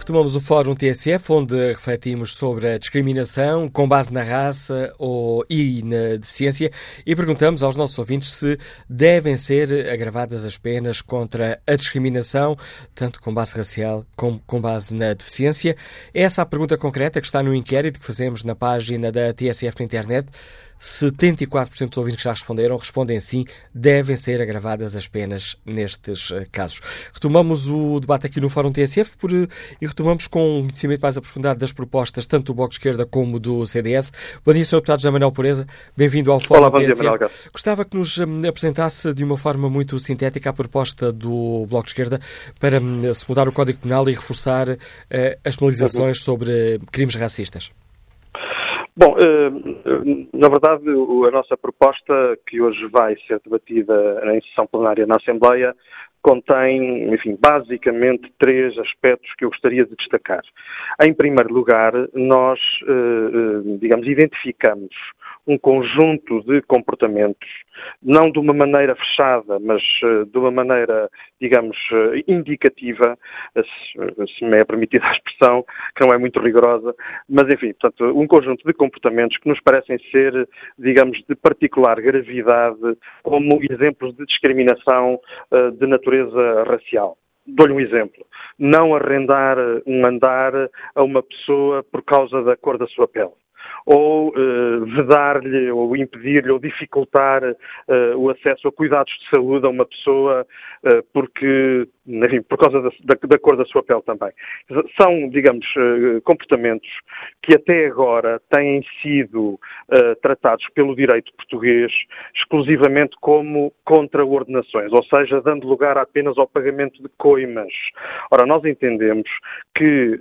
Speaker 2: Retomamos o Fórum TSF, onde refletimos sobre a discriminação com base na raça ou, e na deficiência e perguntamos aos nossos ouvintes se devem ser agravadas as penas contra a discriminação, tanto com base racial como com base na deficiência. Essa é a pergunta concreta que está no inquérito que fazemos na página da TSF na internet. 74% dos ouvintes que já responderam respondem sim, devem ser agravadas as penas nestes uh, casos. Retomamos o debate aqui no Fórum TSF por, uh, e retomamos com um conhecimento mais aprofundado das propostas tanto do Bloco de Esquerda como do CDS. Bom dia, Sr. Deputado José Manuel Pureza, bem-vindo ao Fórum
Speaker 10: Olá, bom
Speaker 2: TSF.
Speaker 10: Dia, Manuel.
Speaker 2: Gostava que nos um, apresentasse de uma forma muito sintética a proposta do Bloco de Esquerda para um, se mudar o Código Penal e reforçar uh, as penalizações sobre crimes racistas.
Speaker 10: Bom, eh, na verdade, a nossa proposta, que hoje vai ser debatida em sessão plenária na Assembleia, contém, enfim, basicamente três aspectos que eu gostaria de destacar. Em primeiro lugar, nós, eh, digamos, identificamos um conjunto de comportamentos, não de uma maneira fechada, mas uh, de uma maneira, digamos, uh, indicativa, se, se, me é permitida a expressão, que não é muito rigorosa, mas enfim, portanto, um conjunto de comportamentos que nos parecem ser, digamos, de particular gravidade, como exemplos de discriminação uh, de natureza racial. Dou-lhe um exemplo. Não arrendar um andar a uma pessoa por causa da cor da sua pele ou uh, vedar-lhe ou impedir-lhe ou dificultar uh, o acesso a cuidados de saúde a uma pessoa uh, porque, enfim, por causa da, da, da, cor da sua pele também. São, digamos, comportamentos que até agora têm sido tratados pelo direito português exclusivamente como contraordenações, ou seja, dando lugar apenas ao pagamento de coimas. Ora, nós entendemos que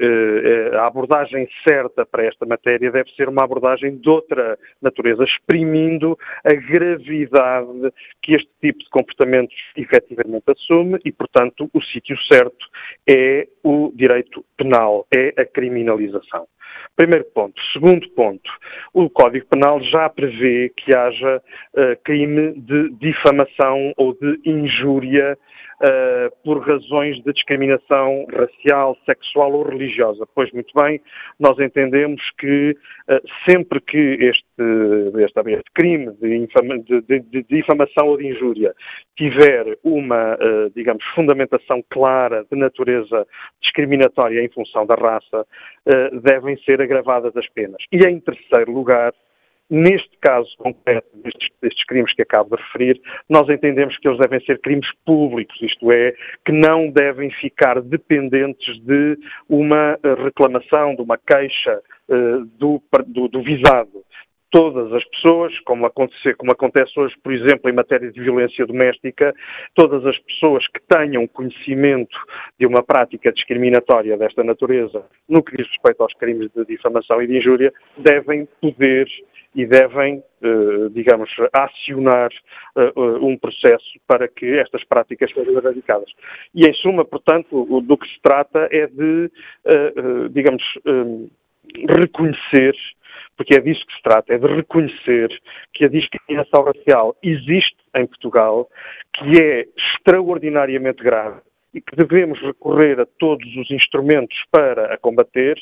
Speaker 10: a abordagem certa para esta matéria deve ser uma abordagem de outra natureza, exprimindo a gravidade que este tipo de comportamentos efetivamente assume e, portanto, o sítio certo é o direito penal, é a criminalização. Primeiro ponto. Segundo ponto, o Código Penal já prevê que haja uh, crime de difamação ou de injúria uh, por razões de discriminação racial, sexual ou religiosa. Pois muito bem, nós entendemos que uh, sempre que este, este, este crime de, infama, de, de, de, difamação ou de injúria tiver uma, uh, digamos, fundamentação clara de natureza discriminatória em função da raça, devem ser agravadas as penas. E em terceiro lugar, Neste caso concreto destes, destes, crimes que acabo de referir, nós entendemos que eles devem ser crimes públicos, isto é, que não devem ficar dependentes de uma eh, reclamação, de uma queixa uh, do, do, do visado. Todas as pessoas, como como acontece, hoje, por exemplo, em matéria de violência doméstica, todas as pessoas que tenham conhecimento de uma prática discriminatória desta natureza, no que diz respeito aos crimes de difamação e de injúria, devem poder e devem, eh, digamos, acionar eh, eh, um processo para que estas práticas sejam erradicadas. E, em suma, portanto, do que se trata é de, digamos, reconhecer, porque é disso que se trata, é de reconhecer que a discriminação racial existe em Portugal, que é extraordinariamente grave e que devemos recorrer a todos os instrumentos para a combater.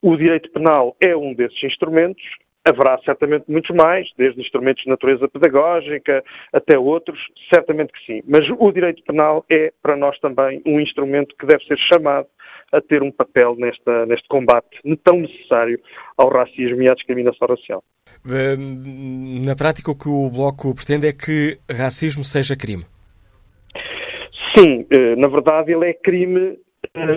Speaker 10: O direito penal é um desses instrumentos Haverá certamente muitos mais, desde instrumentos de natureza pedagógica até outros, certamente que sim. Mas o direito penal é, para nós também, um instrumento que deve ser chamado a ter um papel nesta, neste combate tão necessário ao racismo e à discriminação racial.
Speaker 2: Na prática, o que o Bloco pretende é que racismo seja crime.
Speaker 10: Sim, eh, na verdade ele é crime eh,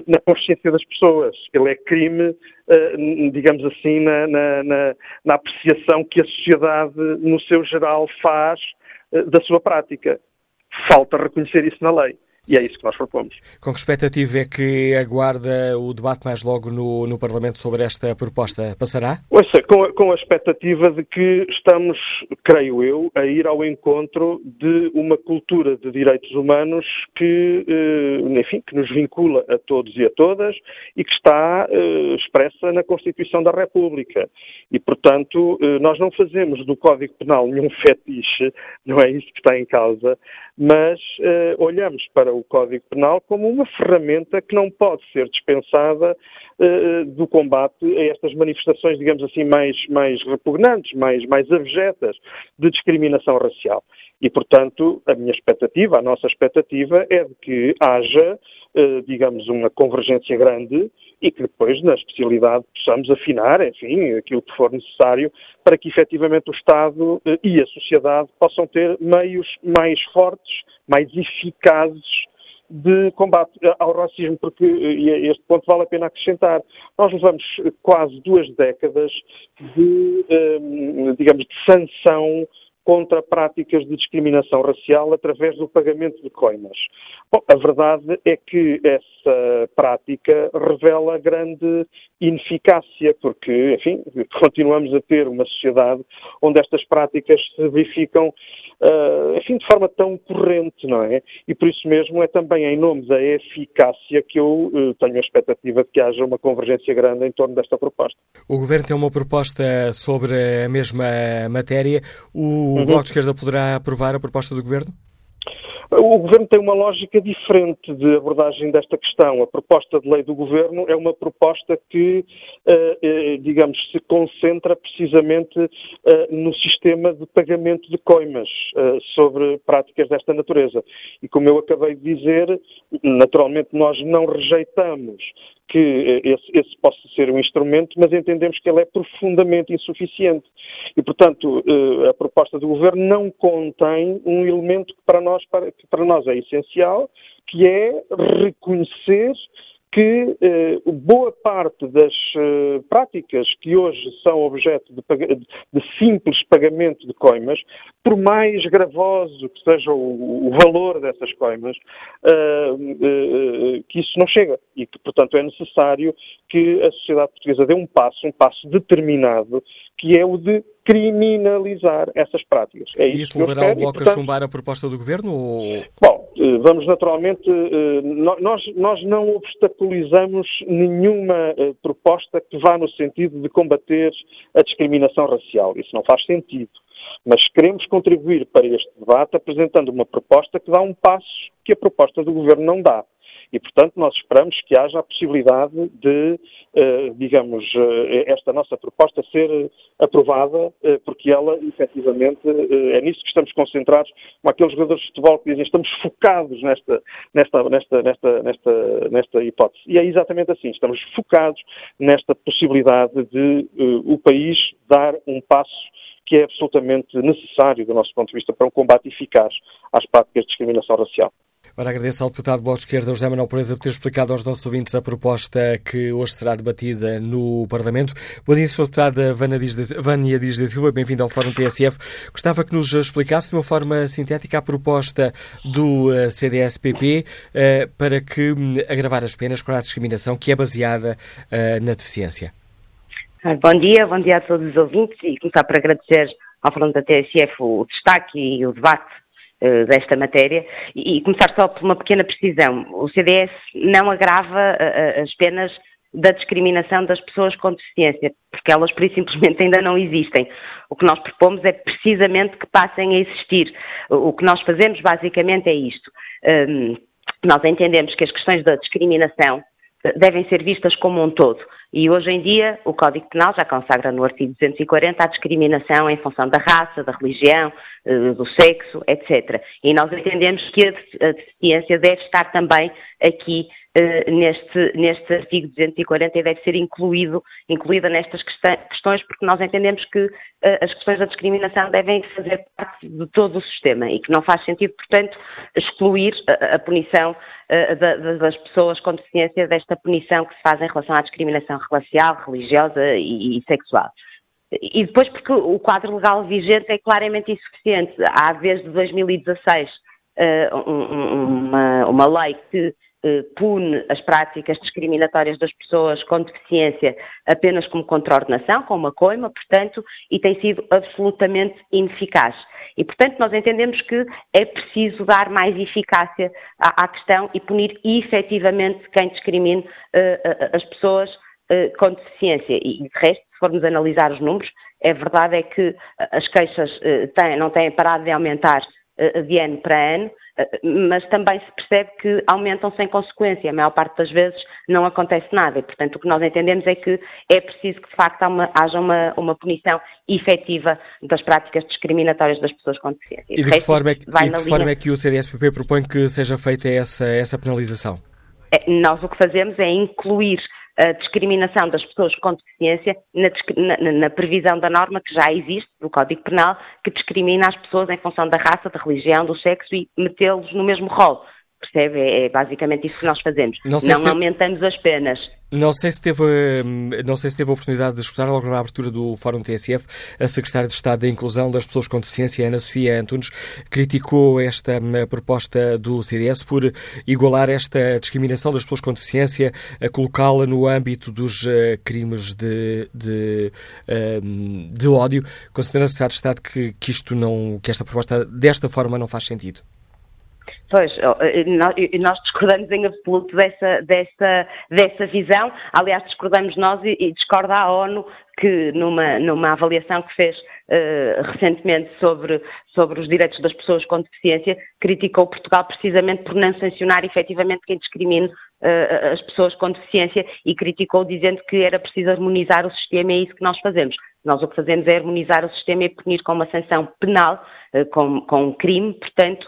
Speaker 10: na consciência das pessoas. Ele é crime, eh, digamos assim, na, na, na, na apreciação que a sociedade, no seu geral, faz da sua prática. Falta reconhecer isso na lei. E é isso que nós propomos.
Speaker 2: Com que expectativa é que aguarda o debate mais logo no, no Parlamento sobre esta proposta? Passará?
Speaker 10: Ouça, com a, com a expectativa de que estamos, creio eu, a ir ao encontro de uma cultura de direitos humanos que, eh, enfim, que nos vincula a todos e a todas e que está eh, expressa na Constituição da República. E, portanto, eh, nós não fazemos do Código Penal nenhum [LAUGHS] fetiche, não é isso que está em causa, mas olhamos para o o Código Penal como uma ferramenta que não pode ser dispensada uh, do combate a estas manifestações, digamos assim, mais, mais repugnantes, mais, mais abjetas de discriminação racial. E, portanto, a minha expectativa, a nossa expectativa é de que haja, uh, digamos, uma convergência grande e que depois, na especialidade, possamos afinar, enfim, aquilo que for necessário para que efetivamente o Estado e a sociedade possam ter meios mais fortes, mais eficazes de combate ao racismo, porque e este ponto vale a pena acrescentar. Nós levamos quase duas décadas de, hum, digamos, de sanção contra práticas de discriminação racial através do pagamento de coimas. Bom, a verdade é que essa prática revela grande ineficácia, porque, enfim, continuamos a ter uma sociedade onde estas práticas se verificam uh, enfim, de forma tão corrente, não é? E por isso mesmo é também em nome da eficácia que eu uh, tenho a expectativa de que haja uma convergência grande em torno desta proposta.
Speaker 2: O Governo tem uma proposta sobre a mesma matéria. O uhum. Bloco de Esquerda poderá aprovar a proposta do Governo?
Speaker 10: O Governo tem uma lógica diferente de abordagem desta questão. A proposta de lei do Governo é uma proposta que, eh, eh, digamos, se concentra precisamente eh, no sistema de pagamento de coimas sobre práticas desta natureza. E como eu acabei de dizer, naturalmente nós não rejeitamos que esse, esse, possa ser um instrumento, mas entendemos que ele é profundamente insuficiente. E, portanto, a proposta do Governo não contém um elemento que para nós, que para nós é essencial, que é reconhecer que eh, boa parte das eh, práticas que hoje são objeto de, de, simples pagamento de coimas, por mais gravoso que seja o, o valor dessas coimas, eh, eh, que isso não chega e que, portanto, é necessário que a sociedade portuguesa dê um passo, um passo determinado, que é o de criminalizar essas práticas. É
Speaker 2: e isso levará o Bloco portanto, a chumbar a proposta do Governo? Ou...
Speaker 10: Bom, eh, vamos naturalmente, eh, nós, nós não obstaculizamos nenhuma eh, proposta que vá no sentido de combater a discriminação racial. Isso não faz sentido. Mas queremos contribuir para este debate apresentando uma proposta que dá um passo que a proposta do Governo não dá. E, portanto, nós esperamos que haja a possibilidade de, eh, digamos, eh, esta nossa proposta ser aprovada, eh, porque ela, efetivamente, é nisso que estamos concentrados, como aqueles jogadores de futebol que dizem estamos focados nesta, nesta, nesta, nesta, nesta, nesta hipótese. E é exatamente assim, estamos focados nesta possibilidade de o país dar um passo que é absolutamente necessário, do nosso ponto de vista, para um combate eficaz às práticas de discriminação racial.
Speaker 2: Ora, agradeço ao deputado Bloco de Esquerda, José Manuel Pereza, por ter explicado aos nossos ouvintes a proposta que hoje será debatida no Parlamento. Bom dia, Sr. Deputada Vânia Dias de Silva, bem-vindo ao Fórum TSF. Gostava que nos explicasse de uma forma sintética a proposta do eh, CDS-PP eh, para que hum, agravar as penas com a discriminação que é baseada eh, na deficiência.
Speaker 11: Ah, bom dia, bom dia a todos os ouvintes e começar por agradecer ao Fórum da TSF o destaque e o debate eh, desta matéria e, e, começar só por uma pequena precisão. O CDS não agrava uh, as penas da discriminação das pessoas com deficiência, porque elas por simplesmente ainda não existem. O que nós propomos é precisamente que passem a existir. O que nós fazemos basicamente é isto. Um, nós entendemos que as questões da discriminação devem ser vistas como um todo. E hoje em dia o Código Penal já consagra no artigo 240 a discriminação em função da raça, da religião, eh, do sexo, etc. E nós entendemos que a deficiência deve estar também aqui uh, neste, neste artigo 240 e deve ser incluído, incluída nestas questões, porque nós entendemos que uh, as questões da discriminação devem fazer parte de todo o sistema e que não faz sentido, portanto, excluir a, a punição uh, da, das pessoas com deficiência desta punição que se faz em relação à discriminação racial, religiosa e, e sexual. E depois porque o quadro legal vigente é claramente insuficiente. Há desde 2016 uma, uma lei que eh, pune as práticas discriminatórias das pessoas com deficiência apenas como contraordenação, com uma coima, portanto, e tem sido absolutamente ineficaz. E, portanto, nós entendemos que é preciso dar mais eficácia à, à questão e punir efetivamente quem discrimine uh, as pessoas uh, com deficiência. E, de resto, se formos analisar os números, é verdade é que as queixas uh, têm, não têm parado de aumentar de ano para ano, mas também se percebe que aumentam sem consequência. A maior parte das vezes não acontece nada e, portanto, o que nós entendemos é que é preciso que, de facto, haja uma, uma punição efetiva das práticas discriminatórias das pessoas com deficiência.
Speaker 2: E de que, forma é, que, e de forma é que o CDSPP propõe que seja feita essa, essa penalização?
Speaker 11: Nós o que fazemos é incluir a discriminação das pessoas com deficiência na, na, na, previsão da norma que já existe do Código Penal, que discrimina as pessoas em função da raça, da religião, do sexo e metê-los no mesmo rol. Percebe? É, é basicamente isso que nós fazemos. Não, não aumentamos as penas.
Speaker 2: Não sei se teve, hum, não sei se teve a oportunidade de escutar logo na abertura do Fórum TSF a Secretária de Estado da Inclusão das Pessoas com Deficiência, Ana Sofia Antunes, criticou esta hum, proposta do CDS por igualar esta discriminação das pessoas com deficiência, a colocá-la no âmbito dos uh, crimes de, de, uh, de ódio, considerando a Secretária de Estado que, que isto não, que esta proposta desta forma não faz sentido.
Speaker 11: Pois, nós discordamos em absoluto dessa, dessa, dessa visão. Aliás, discordamos nós e, e discorda a ONU que numa, numa avaliação que fez uh, recentemente sobre, sobre os direitos das pessoas com deficiência, criticou Portugal precisamente por não sancionar efetivamente quem discrimine uh, as pessoas com deficiência e criticou dizendo que era preciso harmonizar o sistema e é isso que nós fazemos. Nós o que fazemos é harmonizar o sistema e punir com uma sanção penal, uh, com, com um crime, portanto,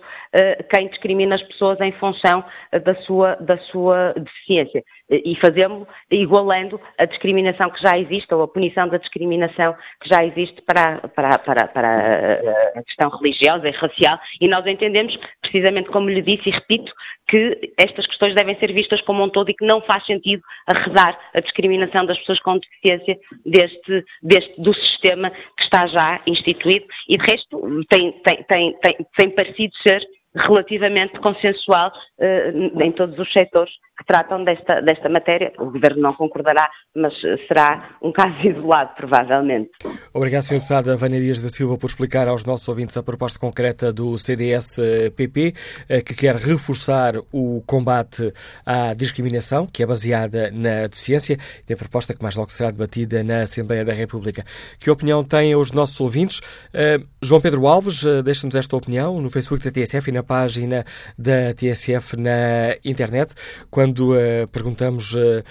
Speaker 11: quem discrimina as pessoas em função da sua, da sua deficiência. E fazemos igualando a discriminação que já existe ou a punição da discriminação que já existe para, para, para, para a questão religiosa e racial, e nós entendemos, precisamente como lhe disse e repito, que estas questões devem ser vistas como um todo e que não faz sentido arredar a discriminação das pessoas com deficiência deste, deste, do sistema que está já instituído. E, de resto, tem, tem, tem, tem, tem parecido ser relativamente consensual uh, em todos os setores que tratam desta, desta matéria. O Governo não concordará, mas será um caso [LAUGHS] isolado, provavelmente.
Speaker 2: Obrigado, Sr. Deputada Vânia Dias da Silva, por explicar aos nossos ouvintes a proposta concreta do CDS-PP, eh, que quer reforçar o combate à discriminação, que é baseada na deficiência, e a proposta que mais logo será debatida na Assembleia da República. Que opinião têm os nossos ouvintes? Uh, João Pedro Alves, deixa-nos esta opinião no Facebook da TSF e na página da TSF na internet, quando quando uh, perguntamos uh, uh,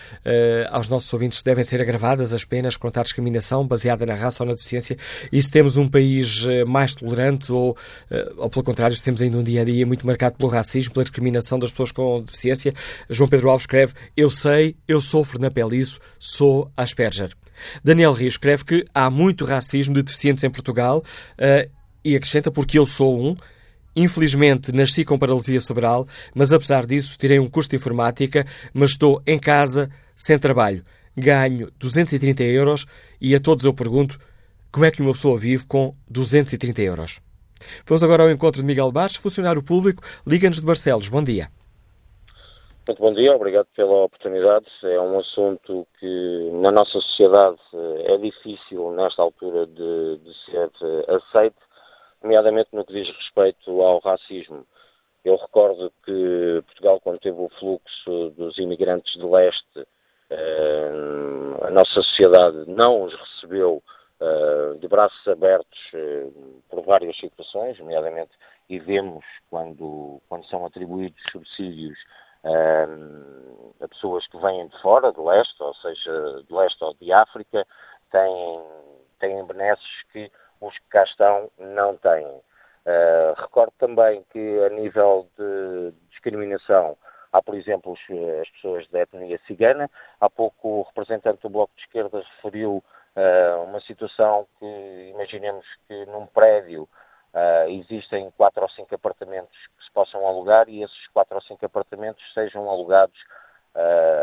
Speaker 2: aos nossos ouvintes se devem ser agravadas as penas contra a discriminação baseada na raça ou na deficiência e se temos um país mais tolerante ou, ou, pelo contrário, se temos ainda um dia a dia muito marcado pelo racismo, pela discriminação das pessoas com deficiência. João Pedro Alves escreve: Eu sei, eu sofro na pele isso, sou Asperger. Daniel Rio escreve que há muito racismo de deficientes em Portugal e acrescenta porque eu sou um. Infelizmente, nasci com paralisia cerebral, mas apesar disso, tirei um curso de informática, mas estou em casa, sem trabalho. Ganho 230 euros e a todos eu pergunto como é que uma pessoa vive com 230 euros. Vamos agora ao encontro de Miguel Bares, funcionário público, Liga-nos de Barcelos. Bom dia.
Speaker 12: Muito bom dia, obrigado pela oportunidade. É um assunto que na nossa sociedade é difícil, nesta altura, de, de ser aceito nomeadamente no que diz respeito ao racismo. Eu recordo que Portugal, quando teve o fluxo dos imigrantes de leste, eh, a nossa sociedade não os recebeu eh, de braços abertos eh, por várias situações, nomeadamente, e vemos quando, quando são atribuídos subsídios
Speaker 5: a pessoas que vêm de fora, do leste, ou seja, do leste ou de África, têm, têm benesses que os que cá estão não têm. Uh, recordo também que a nível de discriminação há, por exemplo, as pessoas da etnia cigana. Há pouco o representante do Bloco de Esquerda referiu uh, uma situação que imaginemos que num prédio uh, existem quatro ou cinco apartamentos que se possam alugar e esses quatro ou cinco apartamentos sejam alugados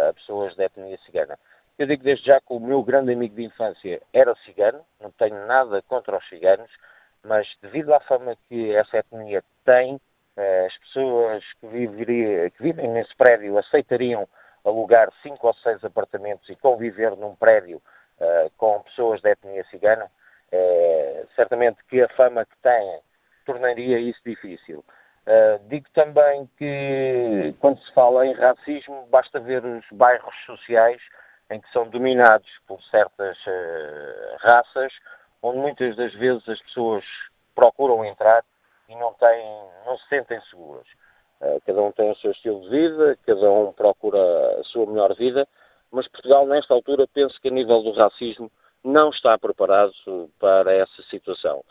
Speaker 5: a pessoas da etnia cigana. Eu digo desde já que o meu grande amigo de infância era cigano, não tenho nada contra os ciganos, mas devido à fama que essa etnia tem, eh, as pessoas que, viveria, que vivem nesse prédio aceitariam alugar cinco ou seis apartamentos e conviver num prédio uh, com pessoas da etnia cigana, uh, certamente que a fama que têm tornaria isso difícil. Uh, digo também que quando se fala em racismo, basta ver os bairros sociais em que são dominados por certas uh, raças, onde muitas das vezes as pessoas procuram entrar e não, têm, não se sentem seguras. Uh, cada um tem o seu estilo de vida, cada um procura a sua melhor vida, mas Portugal, nesta altura, penso que a nível do racismo não está preparado para essa situação.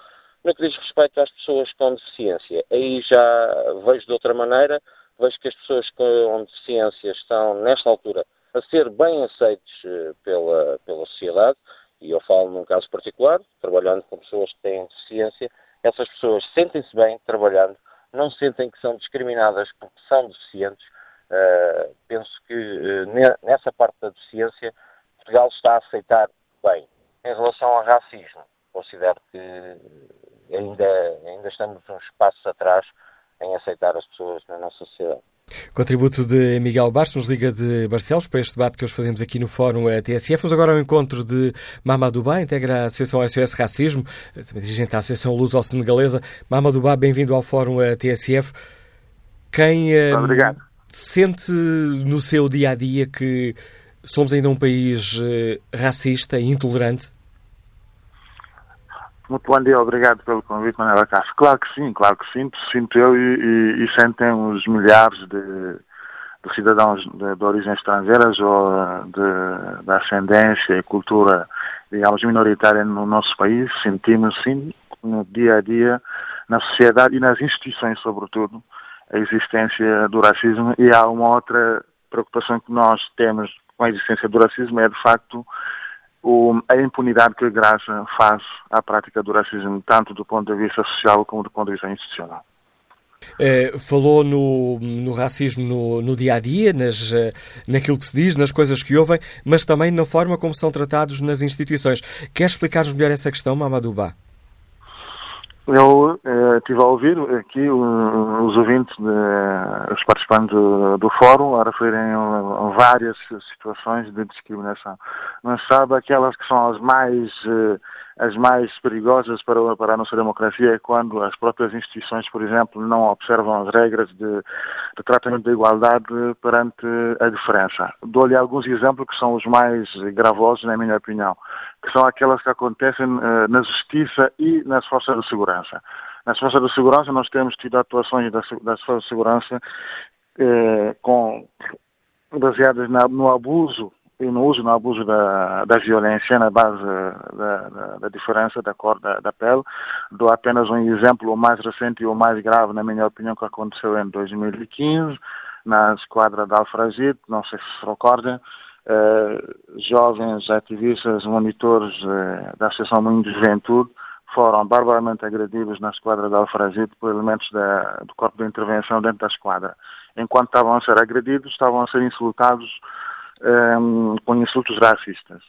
Speaker 5: No que diz respeito às pessoas com deficiência, aí já vejo de outra maneira, vejo que as pessoas com deficiência estão, nesta altura, a ser bem aceitos eh, pela, pela sociedade, e eu falo num caso particular, trabalhando com pessoas que têm deficiência, essas pessoas sentem-se bem trabalhando, não sentem que são discriminadas porque são deficientes. Uh, penso que uh, nessa parte da deficiência Portugal está a aceitar bem. Em relação ao racismo, considero que ainda, ainda estamos uns passos atrás em aceitar as pessoas na nossa sociedade.
Speaker 2: Contributo de Miguel Bastos, nos liga de Barcelos, para este debate que hoje fazemos aqui no Fórum TSF. Vamos agora ao encontro de Mamadou Ba, integra a Associação SOS Racismo, também dirigente da Associação Luso-Senegalesa. Mamadou Ba, bem-vindo ao Fórum TSF. Quem uh, sente no seu dia a dia que somos ainda um país racista e intolerante?
Speaker 13: Muito bom dia, obrigado pelo convite, Manuela Castro. Claro que sim, claro que sinto, sinto eu e, e, e sentem os milhares de, de cidadãos de, de, origem estrangeiras ou de, de ascendência e cultura, digamos, minoritária no nosso país. Sentimos, sim, no dia a dia, na sociedade e nas instituições, sobretudo, a existência do racismo. E há uma outra preocupação que nós temos com a existência do racismo, é de facto o, a impunidade que a Graça faz à prática do racismo, tanto do ponto de vista social como do ponto de vista institucional.
Speaker 2: É, falou no, no racismo no, no, dia a dia, nas, eh, naquilo que se diz, nas coisas que ouvem, mas também na forma como são tratados nas instituições. Quer explicar-nos melhor essa questão, Mamadou Ba?
Speaker 13: Eu eh, estive a ouvir aqui os ouvintes, de, os participantes do, do, fórum, a referirem a, várias situações de discriminação. Mas sabe aquelas que são as mais eh, as mais perigosas para, para a nossa democracia é quando as próprias instituições, por exemplo, não observam as regras de, de tratamento da igualdade perante a diferença. Dou-lhe alguns exemplos que são os mais gravosos, na minha opinião, que são aquelas que acontecem uh, na justiça e nas forças de segurança. Nas forças de segurança nós temos tido atuações das, das forças de segurança eh, com, baseadas na, no abuso e no uso, no abuso da, da violência na base da, da, da diferença da cor da, da, pele. Dou apenas um exemplo, o mais recente e o mais grave, na minha opinião, que aconteceu em 2015, na esquadra de Alfragide, não sei se se recordam, eh, jovens ativistas, monitores eh, da Associação Moinho de Juventude, foram barbaramente agredidos na esquadra de Alfragide por elementos da, do corpo de intervenção dentro da esquadra. Enquanto estavam a ser agredidos, estavam a ser insultados um, com insultos racistas.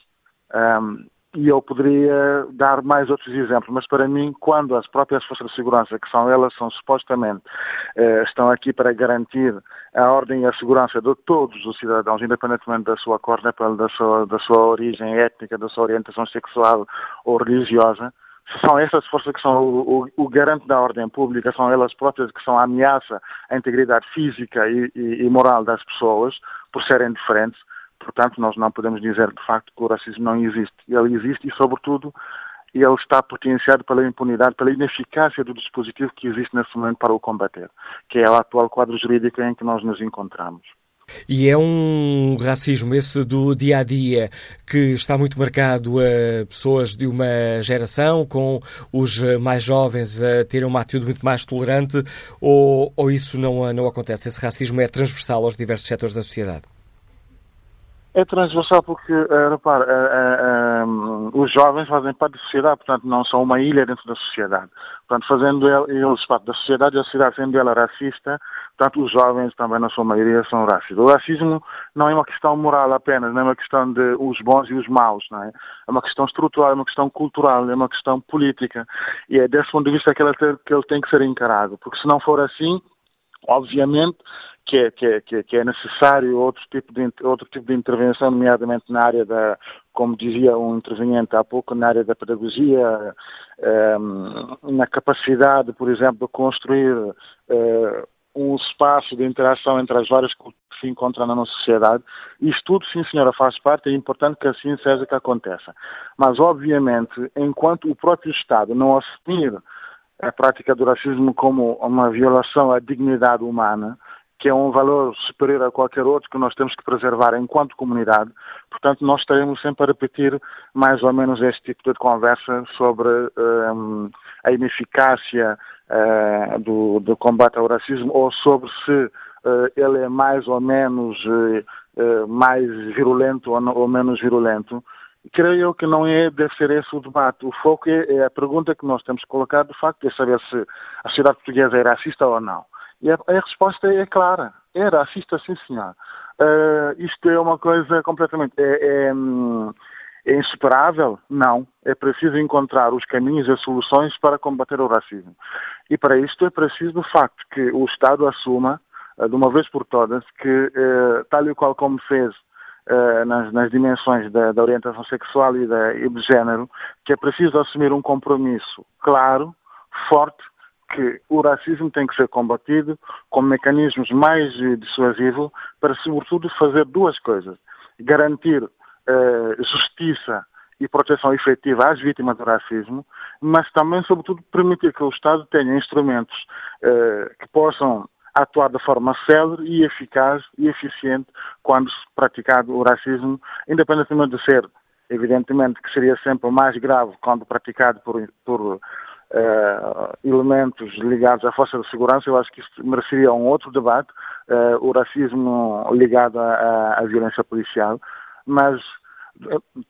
Speaker 13: Um, e eu poderia dar mais outros exemplos, mas para mim, quando as próprias forças de segurança, que são elas, são supostamente, eh, estão aqui para garantir a ordem e a segurança de todos os cidadãos, independentemente da sua cor da sua, da sua origem étnica, da sua orientação sexual ou religiosa, são essas forças que são o, o, o, garante da ordem pública, são elas próprias que são a ameaça à integridade física e, e, e moral das pessoas, por serem diferentes, Portanto, nós não podemos dizer de facto que o racismo não existe. Ele existe e, sobretudo, ele está potenciado pela impunidade, pela ineficácia do dispositivo que existe nesse momento para o combater, que é o atual quadro jurídico em que nós nos encontramos.
Speaker 2: E é um racismo, esse do dia a dia, que está muito marcado a pessoas de uma geração, com os mais jovens a terem uma atitude muito mais tolerante, ou, ou isso não, não acontece? Esse racismo é transversal aos diversos setores da sociedade?
Speaker 13: É transversal porque, repare, uh, uh, os jovens fazem parte da sociedade, portanto não são uma ilha dentro da sociedade. Portanto, fazendo eles parte da sociedade a sociedade sendo ela racista, portanto os jovens também na sua maioria são racistas. O racismo não é uma questão moral apenas, não é uma questão de os bons e os maus, não é? É uma questão estrutural, é uma questão cultural, é uma questão política. E é desse ponto de vista que ele tem que ser encarado, porque se não for assim, obviamente que é, que é, que é, necessário outro tipo, de, outro tipo de intervenção, nomeadamente na área da, como dizia um interveniente há pouco, na área da pedagogia, um, na capacidade, por exemplo, de construir uh, um espaço de interação entre as várias culturas que se encontram na nossa sociedade. Isto tudo, sim senhora, faz parte, é importante que assim seja que aconteça. Mas, obviamente, enquanto o próprio Estado não assumir a prática do racismo como uma violação à dignidade humana, que é um valor superior a qualquer outro que nós temos que preservar enquanto comunidade. Portanto, nós estaremos sempre a repetir mais ou menos este tipo de conversa sobre um, a ineficácia uh, do, do, combate ao racismo ou sobre se uh, ele é mais ou menos uh, mais virulento ou, ou, menos virulento. Creio que não é, deve ser esse o debate. O foco é, é a pergunta que nós temos que colocar, de facto, é saber se a sociedade portuguesa é racista ou não. E a, a resposta é clara. É racista, sim, senhor. Uh, isto é uma coisa completamente. É, é, é, insuperável? Não. É preciso encontrar os caminhos e as soluções para combater o racismo. E para isto é preciso, de facto, que o Estado assuma, uh, de uma vez por todas, que, uh, tal e qual como fez nas, nas, dimensões da, da, orientação sexual e, da, e do género, que é preciso assumir um compromisso claro, forte que o racismo tem que ser combatido com mecanismos mais dissuasivos para, sobretudo, fazer duas coisas. Garantir eh, justiça e proteção efetiva às vítimas do racismo, mas também, sobretudo, permitir que o Estado tenha instrumentos eh, que possam atuar de forma célere e eficaz e eficiente quando praticado o racismo, independentemente de ser, evidentemente, que seria sempre mais grave quando praticado por, por uh, elementos ligados à força de segurança, eu acho que isso mereceria um outro debate, uh, o racismo ligado à, à violência policial, mas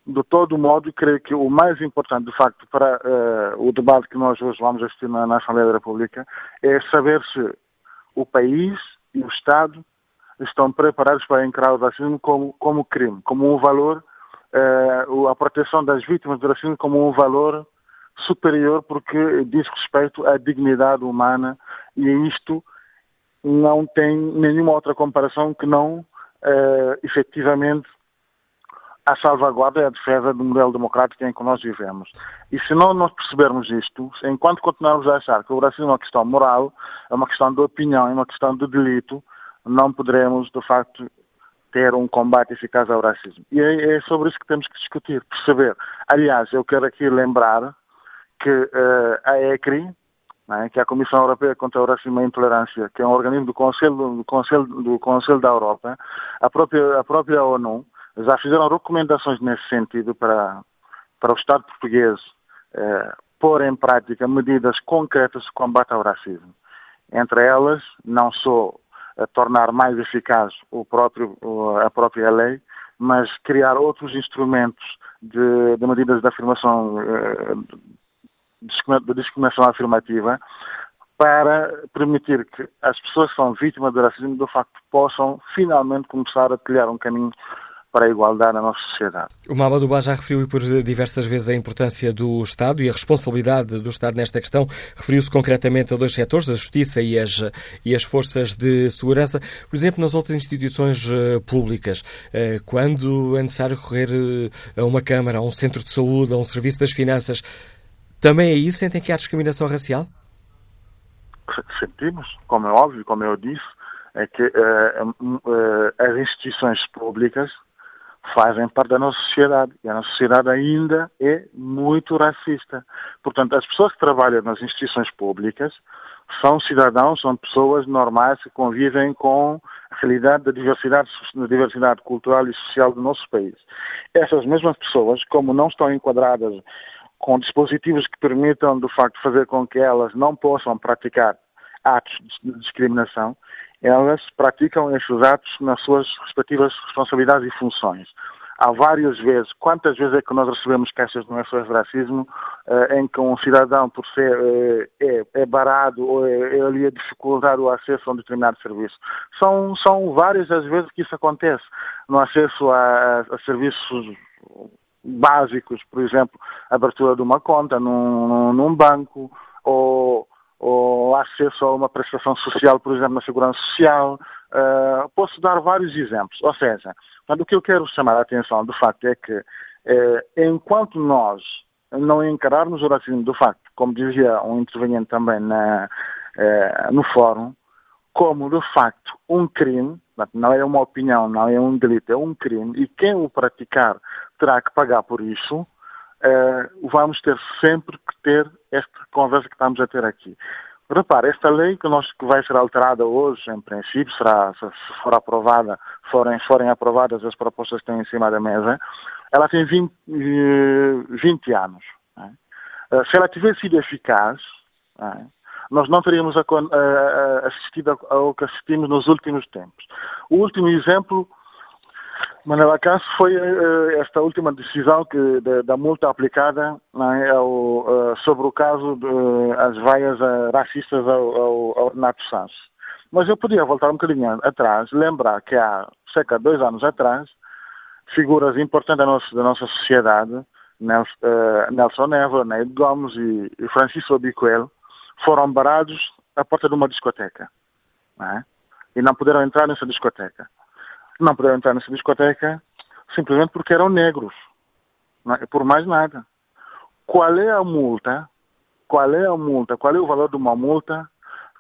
Speaker 13: de todo modo, creio que o mais importante, de facto, para uh, o debate que nós hoje vamos assistir na, na Assembleia da República é saber se o país e o Estado estão preparados para encarar o racismo como, como crime, como um valor, uh, a proteção das vítimas do racismo como um valor superior porque diz respeito à dignidade humana e isto não tem nenhuma outra comparação que não uh, efetivamente a salvaguarda e a defesa do modelo democrático em que nós vivemos. E se não nós percebermos isto, enquanto continuarmos a achar que o racismo é uma questão moral, é uma questão de opinião, é uma questão de delito, não poderemos, de facto, ter um combate eficaz ao racismo. E é, é sobre isso que temos que discutir, perceber. Aliás, eu quero aqui lembrar que uh, a ECRI, é, que é a Comissão Europeia contra o Racismo e a Intolerância, que é um organismo do Conselho, do Conselho, do Conselho da Europa, a própria, a própria ONU, já fizeram recomendações nesse sentido para, para o Estado português uh, pôr em prática medidas concretas de combate ao racismo. Entre elas, não só tornar mais eficaz o próprio, a própria lei, mas criar outros instrumentos de, de medidas de afirmação de discriminação afirmativa para permitir que as pessoas que são vítimas do racismo, de facto, possam finalmente começar a trilhar um caminho para a igualdade na nossa sociedade.
Speaker 2: O Mamadou já referiu por diversas vezes a importância do Estado e a responsabilidade do Estado nesta questão. Referiu-se concretamente a dois setores, a Justiça e as, e as forças de segurança. Por exemplo, nas outras instituições uh, públicas, uh, quando é necessário recorrer uh, a uma Câmara, a um centro de saúde, a um serviço das finanças, também aí sentem que há discriminação racial?
Speaker 13: Sentimos, como é óbvio, como eu disse, é que as instituições públicas fazem parte da nossa sociedade e a nossa sociedade ainda é muito racista. Portanto, as pessoas que trabalham nas instituições públicas são cidadãos, são pessoas normais que convivem com a realidade da diversidade, da diversidade cultural e social do nosso país. Essas mesmas pessoas, como não estão enquadradas com dispositivos que permitam, de facto, fazer com que elas não possam praticar atos de discriminação, elas praticam esses atos nas suas respectivas responsabilidades e funções. Há várias vezes, quantas vezes é que nós recebemos queixas de menções de racismo eh, em que um cidadão, por ser eh, é, é barado ou é, é ali a dificultar o acesso a um determinado serviço? São, são várias as vezes que isso acontece no acesso a, a serviços básicos, por exemplo, abertura de uma conta num, num banco ou ou acesso a uma prestação social, por exemplo, na segurança social. Uh, posso dar vários exemplos. Ou seja, o que eu quero chamar a atenção, de facto, é que uh, enquanto nós não encararmos o racismo, de facto, como dizia um interveniente também na, uh, no fórum, como, de facto, um crime, não é uma opinião, não é um delito, é um crime, e quem o praticar terá que pagar por isso, uh, vamos ter sempre que ter esta conversa que estamos a ter aqui. Repare, esta lei que, nós, que vai ser alterada hoje, em princípio, será, se for aprovada, forem, forem aprovadas as propostas que estão em cima da mesa, ela tem 20, 20 eh, anos. Né? Se ela tivesse sido eficaz, né? nós não teríamos assistido ao que assistimos nos últimos tempos. O último exemplo Manuel Acaso foi uh, esta última decisão que, de, da multa aplicada é, ao, uh, sobre o caso das vaias uh, racistas ao, ao, ao Renato Santos. Mas eu podia voltar um bocadinho atrás, lembrar que há cerca de dois anos atrás, figuras importantes da nossa, da nossa sociedade, Nelson, Neves, Neide Gomes e, e Francisco Obicoel, foram barados à porta de uma discoteca. Não é? E não puderam entrar nessa discoteca não puderam entrar nessa discoteca simplesmente porque eram negros. É? Por mais nada. Qual é a multa? Qual é a multa? Qual é o valor de uma multa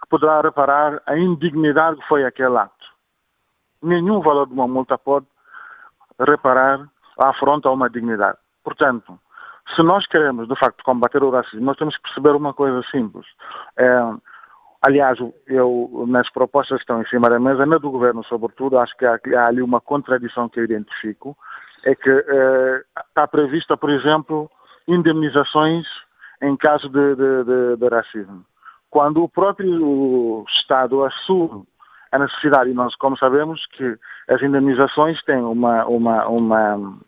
Speaker 13: que poderá reparar a indignidade que foi aquele ato? Nenhum valor de uma multa pode reparar a afronta a uma dignidade. Portanto, se nós queremos, de facto, combater o racismo, nós temos que perceber uma coisa simples. É, Aliás, eu, nas propostas que estão em cima da mesa, na do governo, sobretudo, acho que há, há ali uma contradição que eu identifico, é que eh, está prevista, por exemplo, indemnizações em caso de, de, de, de racismo. Quando o próprio Estado assume a necessidade, e nós, como sabemos, que as indemnizações têm uma, uma, uma,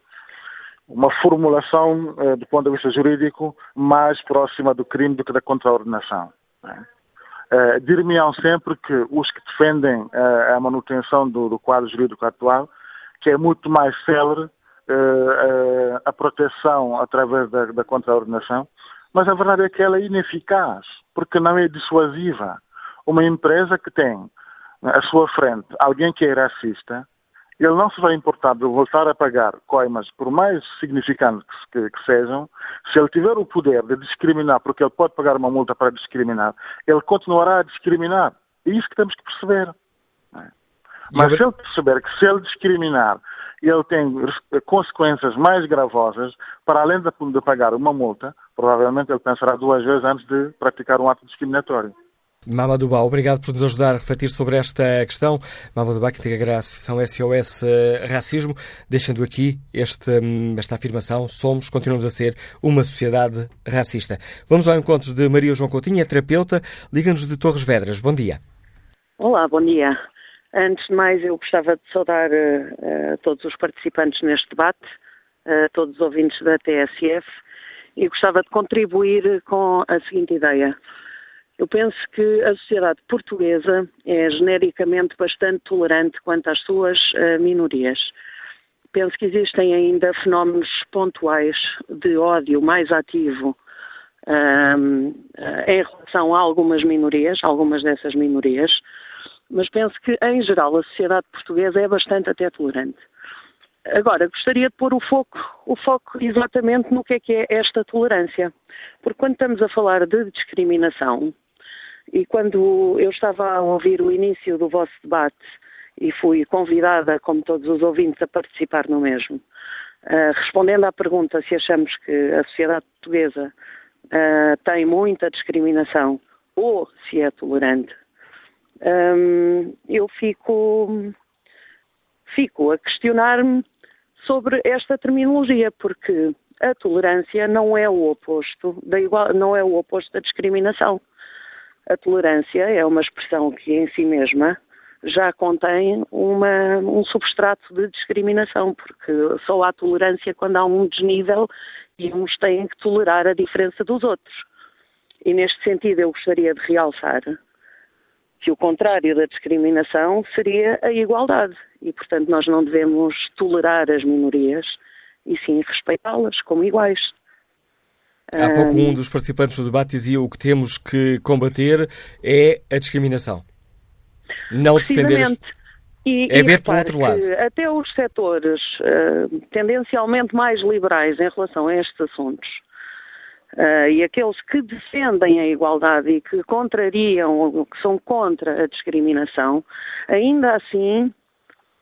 Speaker 13: uma formulação, eh, do ponto de vista jurídico, mais próxima do crime do que da contraordenação. Né? Uh, Dir-me-ão sempre que os que defendem uh, a manutenção do, do, quadro jurídico atual, que é muito mais célere uh, a proteção através da, da contraordenação, mas a verdade é que ela é ineficaz, porque não é dissuasiva. Uma empresa que tem à sua frente alguém que é racista, ele não se vai importar de voltar a pagar coimas, por mais significantes que, que, sejam, se ele tiver o poder de discriminar, porque ele pode pagar uma multa para discriminar, ele continuará a discriminar. É isso que temos que perceber. É? Mas se ele perceber que se ele discriminar, ele tem consequências mais gravosas, para além de, de pagar uma multa, provavelmente ele pensará duas vezes antes de praticar um ato discriminatório.
Speaker 2: Mamadouba, obrigado por nos ajudar a refletir sobre esta questão. Mamadouba, que integra a Associação SOS eh, Racismo, deixando aqui este, hum, esta afirmação: somos, continuamos a ser uma sociedade racista. Vamos ao encontro de Maria João Coutinho, é terapeuta, liga-nos de Torres Vedras. Bom dia.
Speaker 14: Olá, bom dia. Antes de mais, eu gostava de saudar uh, todos os participantes neste debate, uh, todos os ouvintes da TSF, e gostava de contribuir com a seguinte ideia. Eu penso que a sociedade portuguesa é genericamente bastante tolerante quanto às suas uh, minorias. Penso que existem ainda fenómenos pontuais de ódio mais ativo um, uh, em relação a algumas minorias, algumas dessas minorias, mas penso que, em geral, a sociedade portuguesa é bastante até tolerante. Agora, gostaria de pôr o foco, o foco exatamente no que é que é esta tolerância. Porque quando estamos a falar de discriminação, e quando eu estava a ouvir o início do vosso debate e fui convidada, como todos os ouvintes, a participar no mesmo, uh, respondendo à pergunta se achamos que a sociedade portuguesa uh, tem muita discriminação ou se é tolerante, hum, eu fico, fico a questionar-me sobre esta terminologia, porque a tolerância não é o oposto da igual, não é o oposto da discriminação. A tolerância é uma expressão que em si mesma já contém uma, um substrato de discriminação, porque só há tolerância quando há um desnível e uns têm que tolerar a diferença dos outros. E neste sentido eu gostaria de realçar que o contrário da discriminação seria a igualdade. E, portanto, nós não devemos tolerar as minorias e sim respeitá-las como iguais.
Speaker 2: Há pouco um dos participantes do debate dizia o que temos que combater é a discriminação. Não defender. As...
Speaker 14: E, é e ver para o outro lado. Até os setores uh, tendencialmente mais liberais em relação a estes assuntos uh, e aqueles que defendem a igualdade e que contrariam ou que são contra a discriminação, ainda assim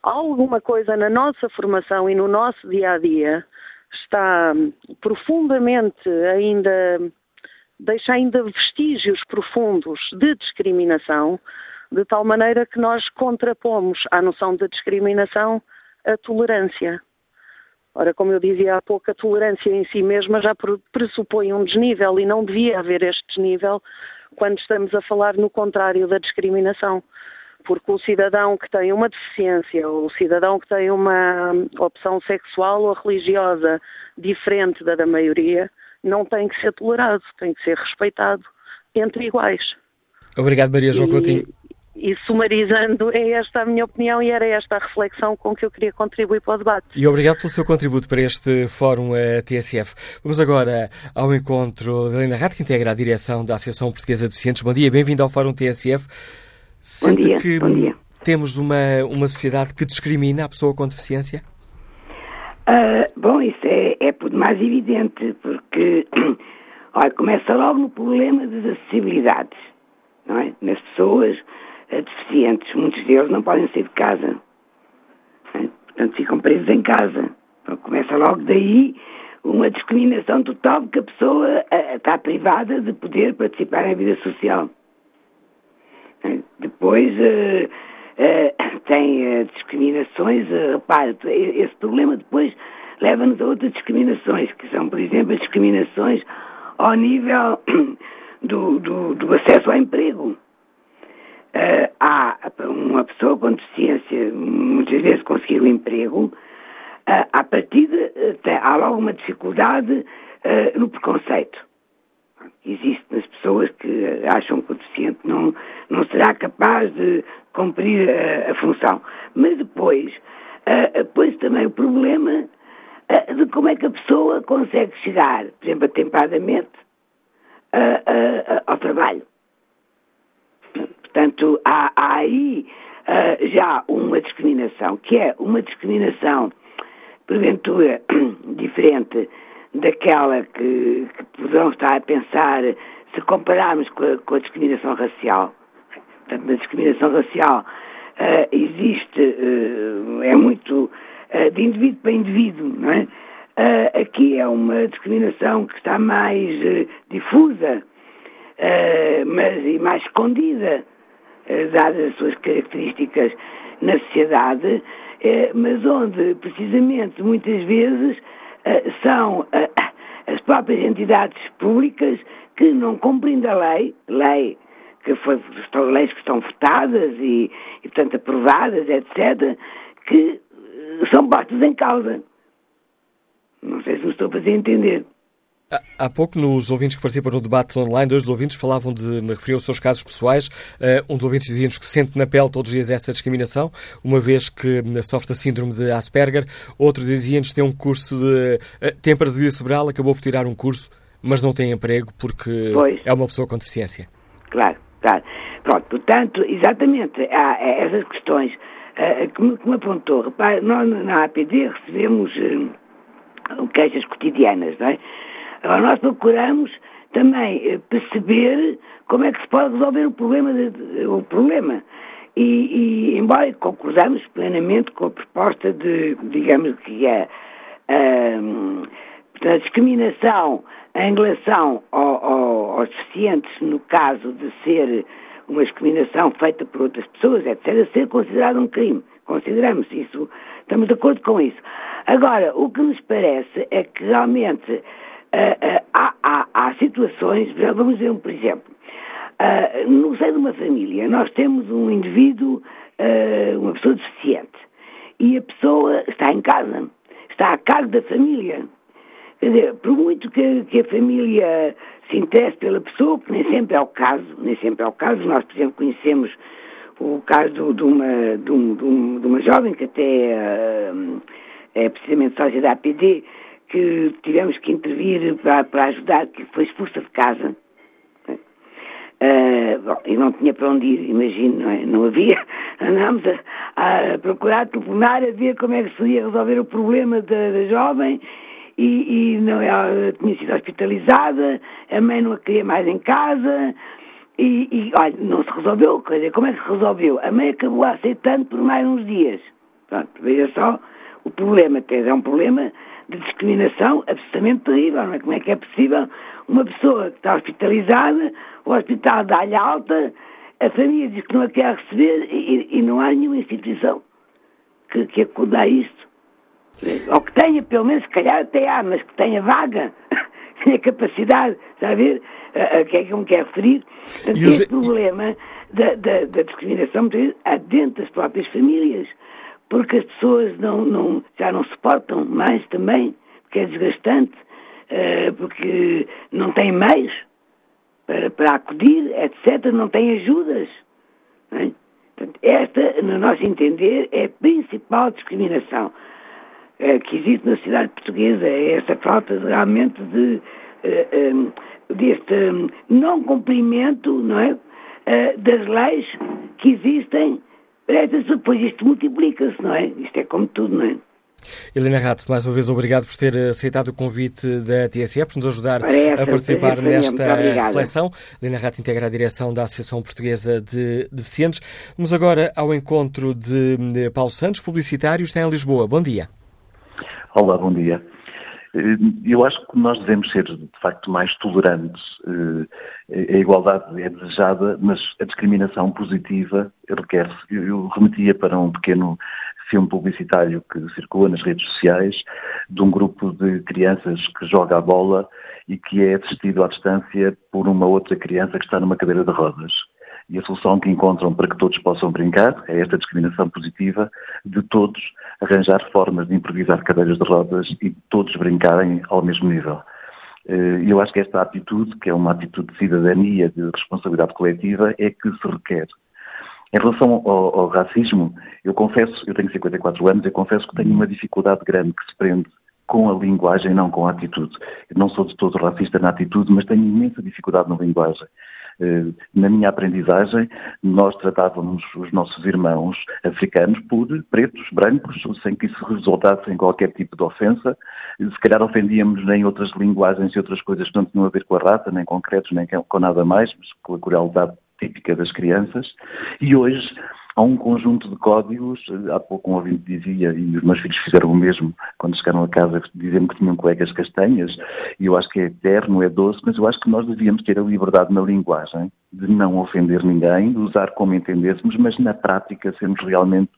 Speaker 14: alguma coisa na nossa formação e no nosso dia a dia está profundamente ainda deixa ainda vestígios profundos de discriminação, de tal maneira que nós contrapomos à noção de discriminação a tolerância. Ora, como eu dizia há pouco, a tolerância em si mesma já pressupõe um desnível e não devia haver este desnível quando estamos a falar no contrário da discriminação porque o cidadão que tem uma deficiência, ou o cidadão que tem uma opção sexual ou religiosa diferente da da maioria, não tem que ser tolerado, tem que ser respeitado entre iguais.
Speaker 2: Obrigado, Maria João Coutinho.
Speaker 14: E sumarizando, é esta a minha opinião e era esta a reflexão com que eu queria contribuir para o debate.
Speaker 2: E obrigado pelo seu contributo para este Fórum eh, TSF. Vamos agora ao encontro de Helena Rato, que integra a direção da Associação Portuguesa de Deficientes. Bom dia, bem-vindo ao Fórum TSF. Sente
Speaker 15: dia,
Speaker 2: que temos uma, uma sociedade que discrimina a pessoa com deficiência?
Speaker 15: Uh, bom, isso é, é por demais evidente, porque [CLEARS THROAT] olha, começa logo no problema das acessibilidades, não é? Nas pessoas uh, deficientes, muitos deles não podem sair de casa, é? portanto ficam presos em casa. Então, começa logo daí uma discriminação total, porque a pessoa uh, está privada de poder participar na vida social. Depois uh, uh, [COUGHS] tem uh, discriminações, repare, esse problema depois leva-nos a outras discriminações, que são, por exemplo, as discriminações ao nível [COUGHS] do, do, do acesso ao emprego. há uma pessoa com deficiência, muitas vezes conseguir um emprego, à partida há logo uma dificuldade no preconceito existe nas pessoas que acham que o deficiente não, não será capaz de cumprir a, a função. Mas depois, uh, depois também o problema uh, de como é que a pessoa consegue chegar, por exemplo, atempadamente, uh, ao trabalho. Portanto, há, há aí já uma discriminação, que é uma discriminação, porventura, [COUGHS] diferente daquela que, que poderão estar a pensar se compararmos com a, com a discriminação racial. Portanto, na discriminação racial uh, existe, uh, é muito uh, de indivíduo para indivíduo, não é? aqui é uma discriminação que está mais difusa, mas e mais escondida, dadas as suas características na sociedade, mas onde, precisamente, muitas vezes, são eh, as próprias entidades públicas que não cumprindo a lei, lei que foi, leis que estão votadas e, e, portanto, aprovadas, etc., que eh, são postas em causa. Não sei se me estou a fazer entender.
Speaker 2: Há pouco, nos ouvintes que participam no debate online, dois dos ouvintes falavam de, me referiam aos seus casos pessoais. Uh, um dos ouvintes dizia-nos que sente na pele todos os dias essa discriminação, uma vez que hum, sofre da síndrome de Asperger. Outro dizia-nos que tem um curso de. Uh, tem paralisia cerebral, acabou por tirar um curso, mas não tem emprego porque pois. é uma pessoa com deficiência.
Speaker 15: Claro, claro. Pronto, portanto, exatamente, há essas questões uh, que, me, que me apontou. Repare, nós na APD recebemos uh, queixas cotidianas, não é? Agora, nós procuramos também eh, perceber como é que se pode resolver o problema. De, o problema. E, e, embora concordamos plenamente com a proposta de, digamos que é, Portanto, a discriminação em relação ao, ao, aos deficientes, no caso de ser uma discriminação feita por outras pessoas, etc., ser considerado um crime. Consideramos isso, estamos de acordo com isso. Agora, o que nos parece é que realmente uh, há, há, há, situações, vamos ver um por exemplo, uh, no seio de uma família, nós temos um indivíduo, uma pessoa deficiente, e a pessoa está em casa, está a cargo da família. Quer dizer, por muito que, que, a família se interesse pela pessoa, que nem sempre é o caso, nem sempre é o caso, nós, por exemplo, conhecemos o caso de uma, de, um, de, de uma jovem que até é precisamente sócia da APD, que tivemos que intervir para, para ajudar, que foi expulsa de casa. Uh, bom, e não tinha para onde ir, imagino, não, é? não havia. [LAUGHS] Andámos a, a, procurar telefonar, a ver como é que se ia resolver o problema da, da jovem e, e não, ela tinha sido hospitalizada, a mãe não a queria mais em casa e, e olha, não se resolveu. Quer dizer, como é que se resolveu? A mãe acabou aceitando por mais uns dias. Pronto, veja só o problema. Quer dizer, é um problema de discriminação absolutamente terrível. Não é? Como é que é possível uma pessoa que está hospitalizada, o hospital dá-lhe alta, a família diz que não a quer receber e, e não há nenhuma instituição que, que acude a isto. Ou que tenha, pelo menos, se calhar até há, mas que tenha vaga, [LAUGHS] tenha capacidade, está a ver? A, a, que é que me quer referir? Portanto, esse problema da, da, da discriminação, há dentro das próprias famílias, porque as pessoas não, não, já não suportam mais também, porque é desgastante, uh, porque não têm meios para, para acudir, etc., não têm ajudas. Não é? Portanto, esta, no nosso entender, é a principal discriminação eh, que existe na sociedade portuguesa, é essa falta realmente de, eh, eh, deste não cumprimento não é, das leis que existem, depois isto multiplica-se, não é? Isto é como tudo, não é?
Speaker 2: Helena Rato, mais uma vez obrigado por ter aceitado o convite da TSE, por nos ajudar a participar nesta reflexão. Helena Rato integra a direção da Associação Portuguesa de Deficientes. Vamos agora ao encontro de Paulo Santos, publicitário, está em Lisboa. Bom dia.
Speaker 5: Olá, bom dia. Eh, eu acho que nós devemos ser, de facto, mais tolerantes. Eh, a igualdade é desejada, mas a discriminação positiva requer-se. Eu remetia para um pequeno filme publicitário que circula nas redes sociais de um grupo de crianças que joga a bola e que é assistido à distância por uma outra criança que está numa cadeira de rodas. E a solução que encontram para que todos possam brincar é esta discriminação positiva de todos arranjar formas de improvisar cadeiras de rodas e todos brincarem ao mesmo nível. Eh, eu acho que esta atitude, que é uma atitude de cidadania, de responsabilidade coletiva, é que se requer. Em relação ao, ao, racismo, eu confesso, eu tenho 54 anos, eu confesso que tenho uma dificuldade grande que se prende com a linguagem, não com a atitude. Eu não sou de todo racista na atitude, mas tenho imensa dificuldade na linguagem. Eh, na minha aprendizagem, nós tratávamos os nossos irmãos africanos por pretos, brancos, sem que isso resultasse em qualquer tipo de ofensa. Se calhar ofendíamos em outras linguagens e outras coisas que não tinham a ver com a raça, nem com credos, nem com nada mais, mas com a crueldade típica das crianças. E hoje há um conjunto de códigos, há pouco um ouvinte dizia, e os meus filhos fizeram o mesmo quando chegaram a casa, diziam que tinham colegas castanhas, e eu acho que é eterno, é doce, mas eu acho que nós devíamos ter a liberdade na linguagem de não ofender ninguém, de usar como entendêssemos, mas na prática sermos realmente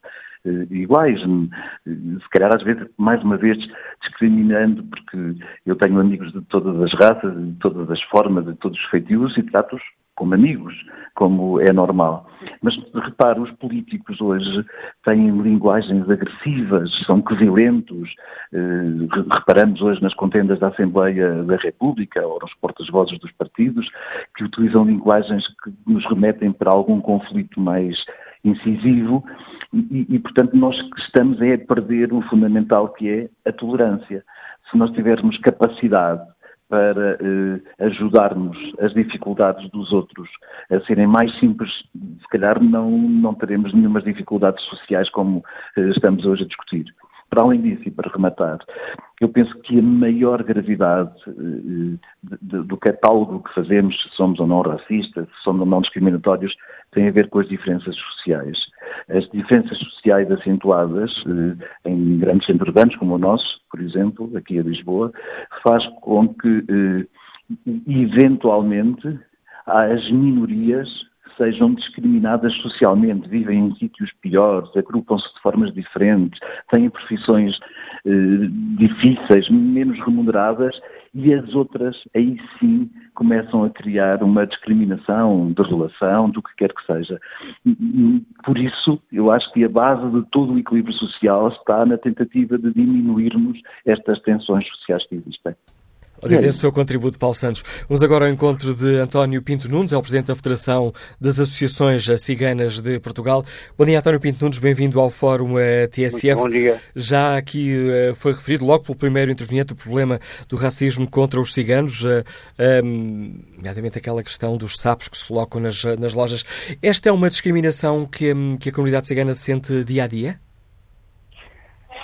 Speaker 5: uh, iguais. Se calhar, às vezes, mais uma vez, discriminando, porque eu tenho amigos de todas as raças, de todas as formas, de todos os feitios e trato-os como amigos, como é normal. Mas repare, os políticos hoje têm linguagens agressivas, são violentos. Eh, reparamos hoje nas contendas da Assembleia da República ou nos portas-vozes dos partidos que utilizam linguagens que nos remetem para algum conflito mais incisivo e, e, portanto, nós estamos é a perder o fundamental que é a tolerância. Se nós tivermos capacidade para eh, ajudarmos as dificuldades dos outros a serem mais simples, se calhar não, não teremos nenhumas dificuldades sociais como eh, estamos hoje a discutir. Para além disso, e para rematar, eu penso que a maior gravidade eh, de, do catálogo que fazemos, se somos ou não racistas, se somos ou não discriminatórios, tem a ver com as diferenças sociais.
Speaker 16: As diferenças sociais acentuadas eh, em grandes centros urbanos como o nosso, por exemplo, aqui a Lisboa, faz com que eh, eventualmente as minorias sejam discriminadas socialmente, vivem em sítios piores, agrupam-se de formas diferentes, têm profissões eh, difíceis, menos remuneradas, e as outras, aí sim, começam a criar uma discriminação de relação, do que quer que seja. Por isso, eu acho que a base de todo o equilíbrio social está na tentativa de diminuirmos estas tensões sociais que existem.
Speaker 2: Agradeço o seu contributo, Paulo Santos. Vamos agora ao encontro de António Pinto Nunes, é o Presidente da Federação das Associações Ciganas de Portugal. Bom dia, António Pinto Nunes, bem-vindo ao Fórum eh, TSF.
Speaker 17: Muito bom dia.
Speaker 2: Já aqui eh, foi referido, logo pelo primeiro interveniente, o problema do racismo contra os ciganos, uh, um, nomeadamente aquela questão dos sapos que se colocam nas, nas lojas. Esta é uma discriminação que, um, que a comunidade cigana sente dia a dia?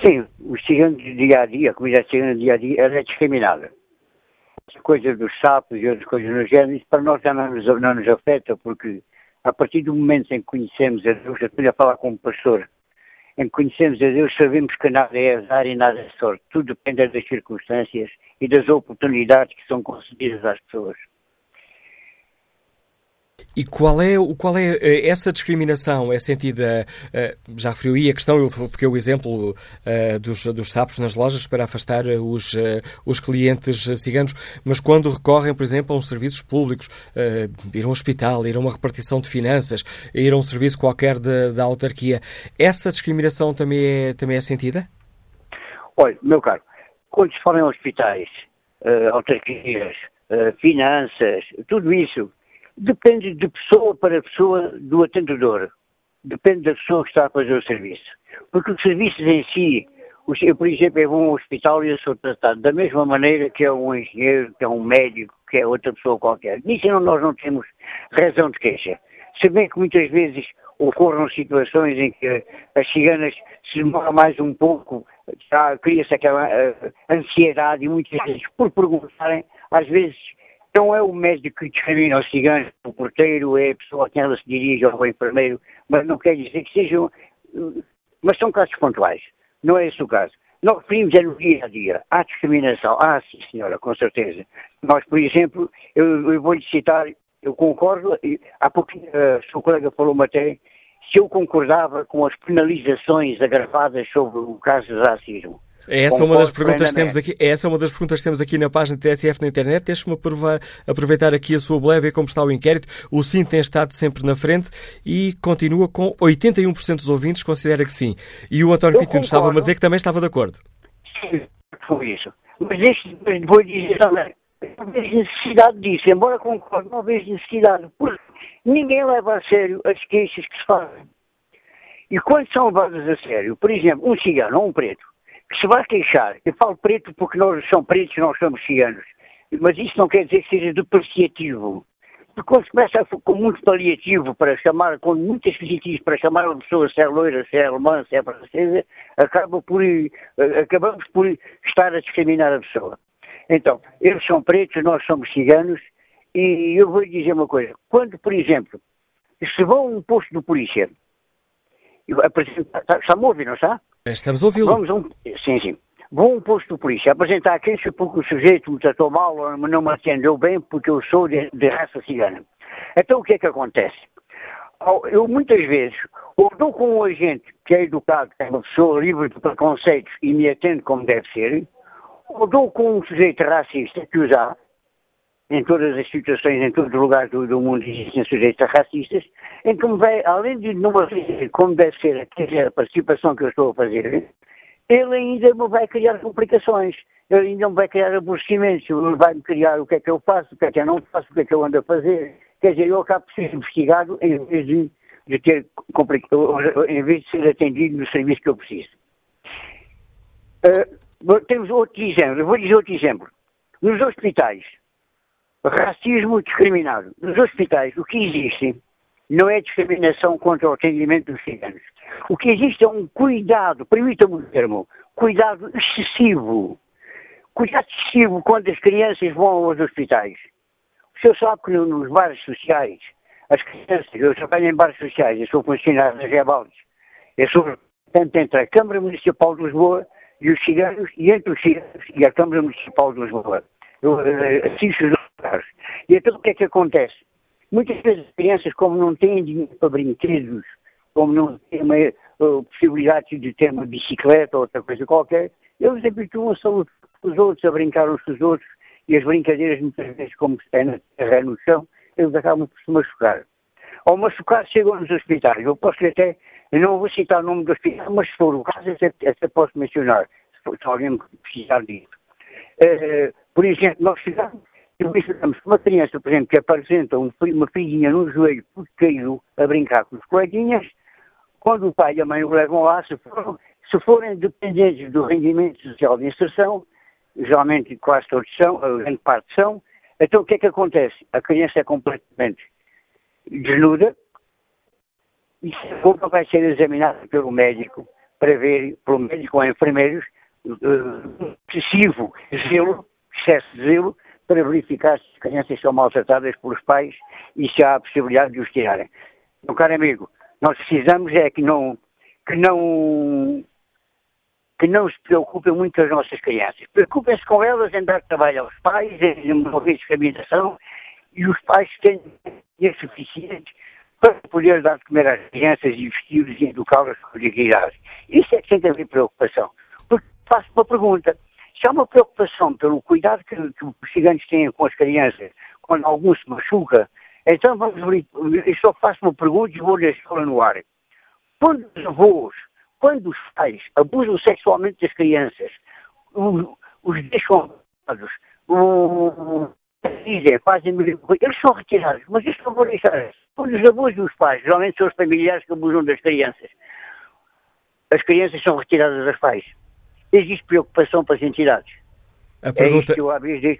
Speaker 17: Sim, os ciganos dia a dia, a comunidade cigana dia a dia, ela é discriminada coisas dos sapos e outras coisas no género, isso para nós já não nos, não nos afeta, porque a partir do momento em que conhecemos a Deus, eu estou a falar como pastor, em que conhecemos a Deus, sabemos que nada é azar e nada é sorte. Tudo depende das circunstâncias e das oportunidades que são concedidas às pessoas.
Speaker 2: E qual é, qual é eh, essa discriminação? É sentida, eh, já referiu aí a questão, eu fiquei o exemplo eh, dos, dos sapos nas lojas para afastar os, os clientes ciganos, mas quando recorrem, por exemplo, a uns serviços públicos, ir a um hospital, ir a uma repartição de finanças, ir a um serviço qualquer da, da autarquia, essa discriminação também é, também é sentida?
Speaker 17: Olha, meu caro, quando se fala em hospitais, autarquias, finanças, tudo isso, Depende de pessoa para pessoa do atendedor. Depende da pessoa que está a fazer o serviço. Porque os serviços em si, eu, por exemplo, eu vou a um hospital e eu sou tratado da mesma maneira que é um engenheiro, que é um médico, que é outra pessoa qualquer. Nisso nós não temos razão de queixa. Se bem que muitas vezes ocorram situações em que as ciganas se demoram mais um pouco, cria-se aquela uh, ansiedade e muitas vezes por perguntarem, às vezes não é o médico que discrimina os ciganos, o porteiro, é a pessoa a quem ela se dirige, ou o enfermeiro, mas não quer dizer que sejam. Mas são casos pontuais. Não é esse o caso. Nós referimos é no dia a dia. Há discriminação. Ah, sim, senhora, com certeza. Nós, por exemplo, eu, eu vou-lhe citar, eu concordo, há pouquinho o seu colega falou-me até, se eu concordava com as penalizações agravadas sobre o caso de racismo.
Speaker 2: É essa uma das perguntas que temos aqui. É essa uma das perguntas que temos aqui na página TSF na internet. Deixe-me aproveitar aqui a sua ver como está o inquérito. O sim tem estado sempre na frente e continua com 81% dos ouvintes considera que sim. E o António Pitino estava a dizer que também estava de acordo.
Speaker 17: Sim, foi isso. Mas, este, mas vou dizer também, não vejo necessidade disso, embora concorde, não vejo necessidade, porque ninguém leva a sério as queixas que se fazem. E quando são levadas a sério, por exemplo, um cigano ou um preto, se vai queixar, eu falo preto porque nós somos pretos, nós somos ciganos, mas isso não quer dizer que seja depreciativo. Porque quando se começa com muito paliativo para chamar, com muitas visitas para chamar uma pessoa se é loira, se é alemã, se é francesa, acaba por, eh, acabamos por estar a discriminar a pessoa. Então, eles são pretos, nós somos ciganos, e eu vou lhe dizer uma coisa. Quando, por exemplo, se vão a um posto de polícia, está-me a ouvir, não está?
Speaker 2: Estamos a ouvi-lo.
Speaker 17: Vamos um, sim, sim. Vou a um posto de polícia apresentar queixa porque o sujeito me tratou mal ou não me atendeu bem porque eu sou de, de raça cigana. Então o que é que acontece? Eu muitas vezes, ou dou com um agente que é educado, que é uma pessoa livre de preconceitos e me atende como deve ser, ou dou com um sujeito racista que usa em todas as situações, em todos os lugares do, do mundo existem sujeitos racistas, em que me vai, além de não fazer como deve ser a participação que eu estou a fazer, ele ainda me vai criar complicações, ele ainda me vai criar aborrecimentos, ele vai me criar o que é que eu faço, o que é que eu não faço, o que é que eu ando a fazer. Quer dizer, eu acabo por ser investigado em vez de, de ter em vez de ser atendido no serviço que eu preciso. Uh, temos outro exemplo, vou dizer outro exemplo. Nos hospitais, racismo discriminado. Nos hospitais, o que existe não é discriminação contra o atendimento dos ciganos. O que existe é um cuidado, permita-me o termo, cuidado excessivo. Cuidado excessivo quando as crianças vão aos hospitais. O senhor sabe que nos bares sociais As crianças, eu trabalho em bares sociais, eu sou funcionário das Rebaldes. Eu sou representante entre a Câmara Municipal de Lisboa e os ciganos, e entre os ciganos e a Câmara Municipal de Lisboa. Eu uh, assisto os casos. E então o que é que acontece? Muitas vezes as crianças, como não têm dinheiro para brinquedos, como não têm uma uh, possibilidade de ter uma bicicleta ou outra coisa qualquer, eles habituam-se com os outros, a brincar uns com os outros, e as brincadeiras, muitas vezes, como se é na terra, no chão, eles acabam por se machucar. Ao machucar, chegam nos hospitais. Eu posso até, eu não vou citar o nome do hospital, mas se for o caso, até, até posso mencionar, se alguém precisar disso. Uh, por exemplo, nós chegamos uma criança, por exemplo, que apresenta uma filhinha no joelho porque caiu a brincar com os coleguinhas, quando o pai e a mãe o levam lá, se, for, se forem dependentes do rendimento social de inserção, geralmente quase todos são, a grande parte são, então o que é que acontece? A criança é completamente desnuda e a roupa vai ser examinada pelo médico para ver, pelo médico ou enfermeiros, excessivo zelo, excesso de zelo, para verificar se as crianças são maltratadas pelos pais e se há a possibilidade de os tirarem. Meu caro amigo, nós precisamos é que não, que não que não se preocupem muito as nossas crianças. Preocupem-se com elas em dar trabalho aos pais, em promover discriminação e os pais têm dinheiro suficiente para poder dar de comer às crianças e vesti-los e educá-las com dignidade. Isso é que tem que haver preocupação. Faço uma pergunta. Se há uma preocupação pelo cuidado que, que os ciganos têm com as crianças, quando algum se machuca, então vamos eu só faço uma pergunta e vou deixá-la no ar. Quando os avós quando os pais abusam sexualmente das crianças, os, os deixam os dizem, fazem eles são retirados, mas isto não vou deixar. Quando os abusos dos pais, geralmente são os familiares que abusam das crianças, as crianças são retiradas dos pais. Existe preocupação para as entidades.
Speaker 2: A pergunta... É
Speaker 17: que eu abri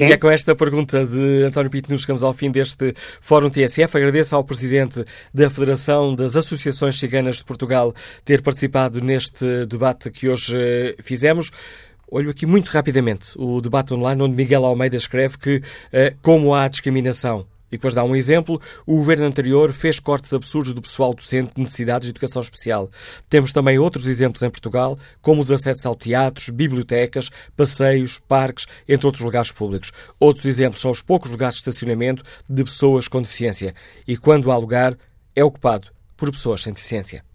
Speaker 2: e é com esta pergunta de António Pinto nos chegamos ao fim deste Fórum TSF. Agradeço ao Presidente da Federação das Associações Ciganas de Portugal ter participado neste debate que hoje eh, fizemos. Olho aqui muito rapidamente o debate online onde Miguel Almeida escreve que, eh, como há discriminação e depois dá um exemplo. O governo anterior fez cortes absurdos do pessoal docente de necessidades de educação especial. Temos também outros exemplos em Portugal, como os acessos ao teatros, bibliotecas, passeios, parques, entre outros lugares públicos. Outros exemplos são os poucos lugares de estacionamento de pessoas com deficiência. E quando há lugar, é ocupado por pessoas sem deficiência.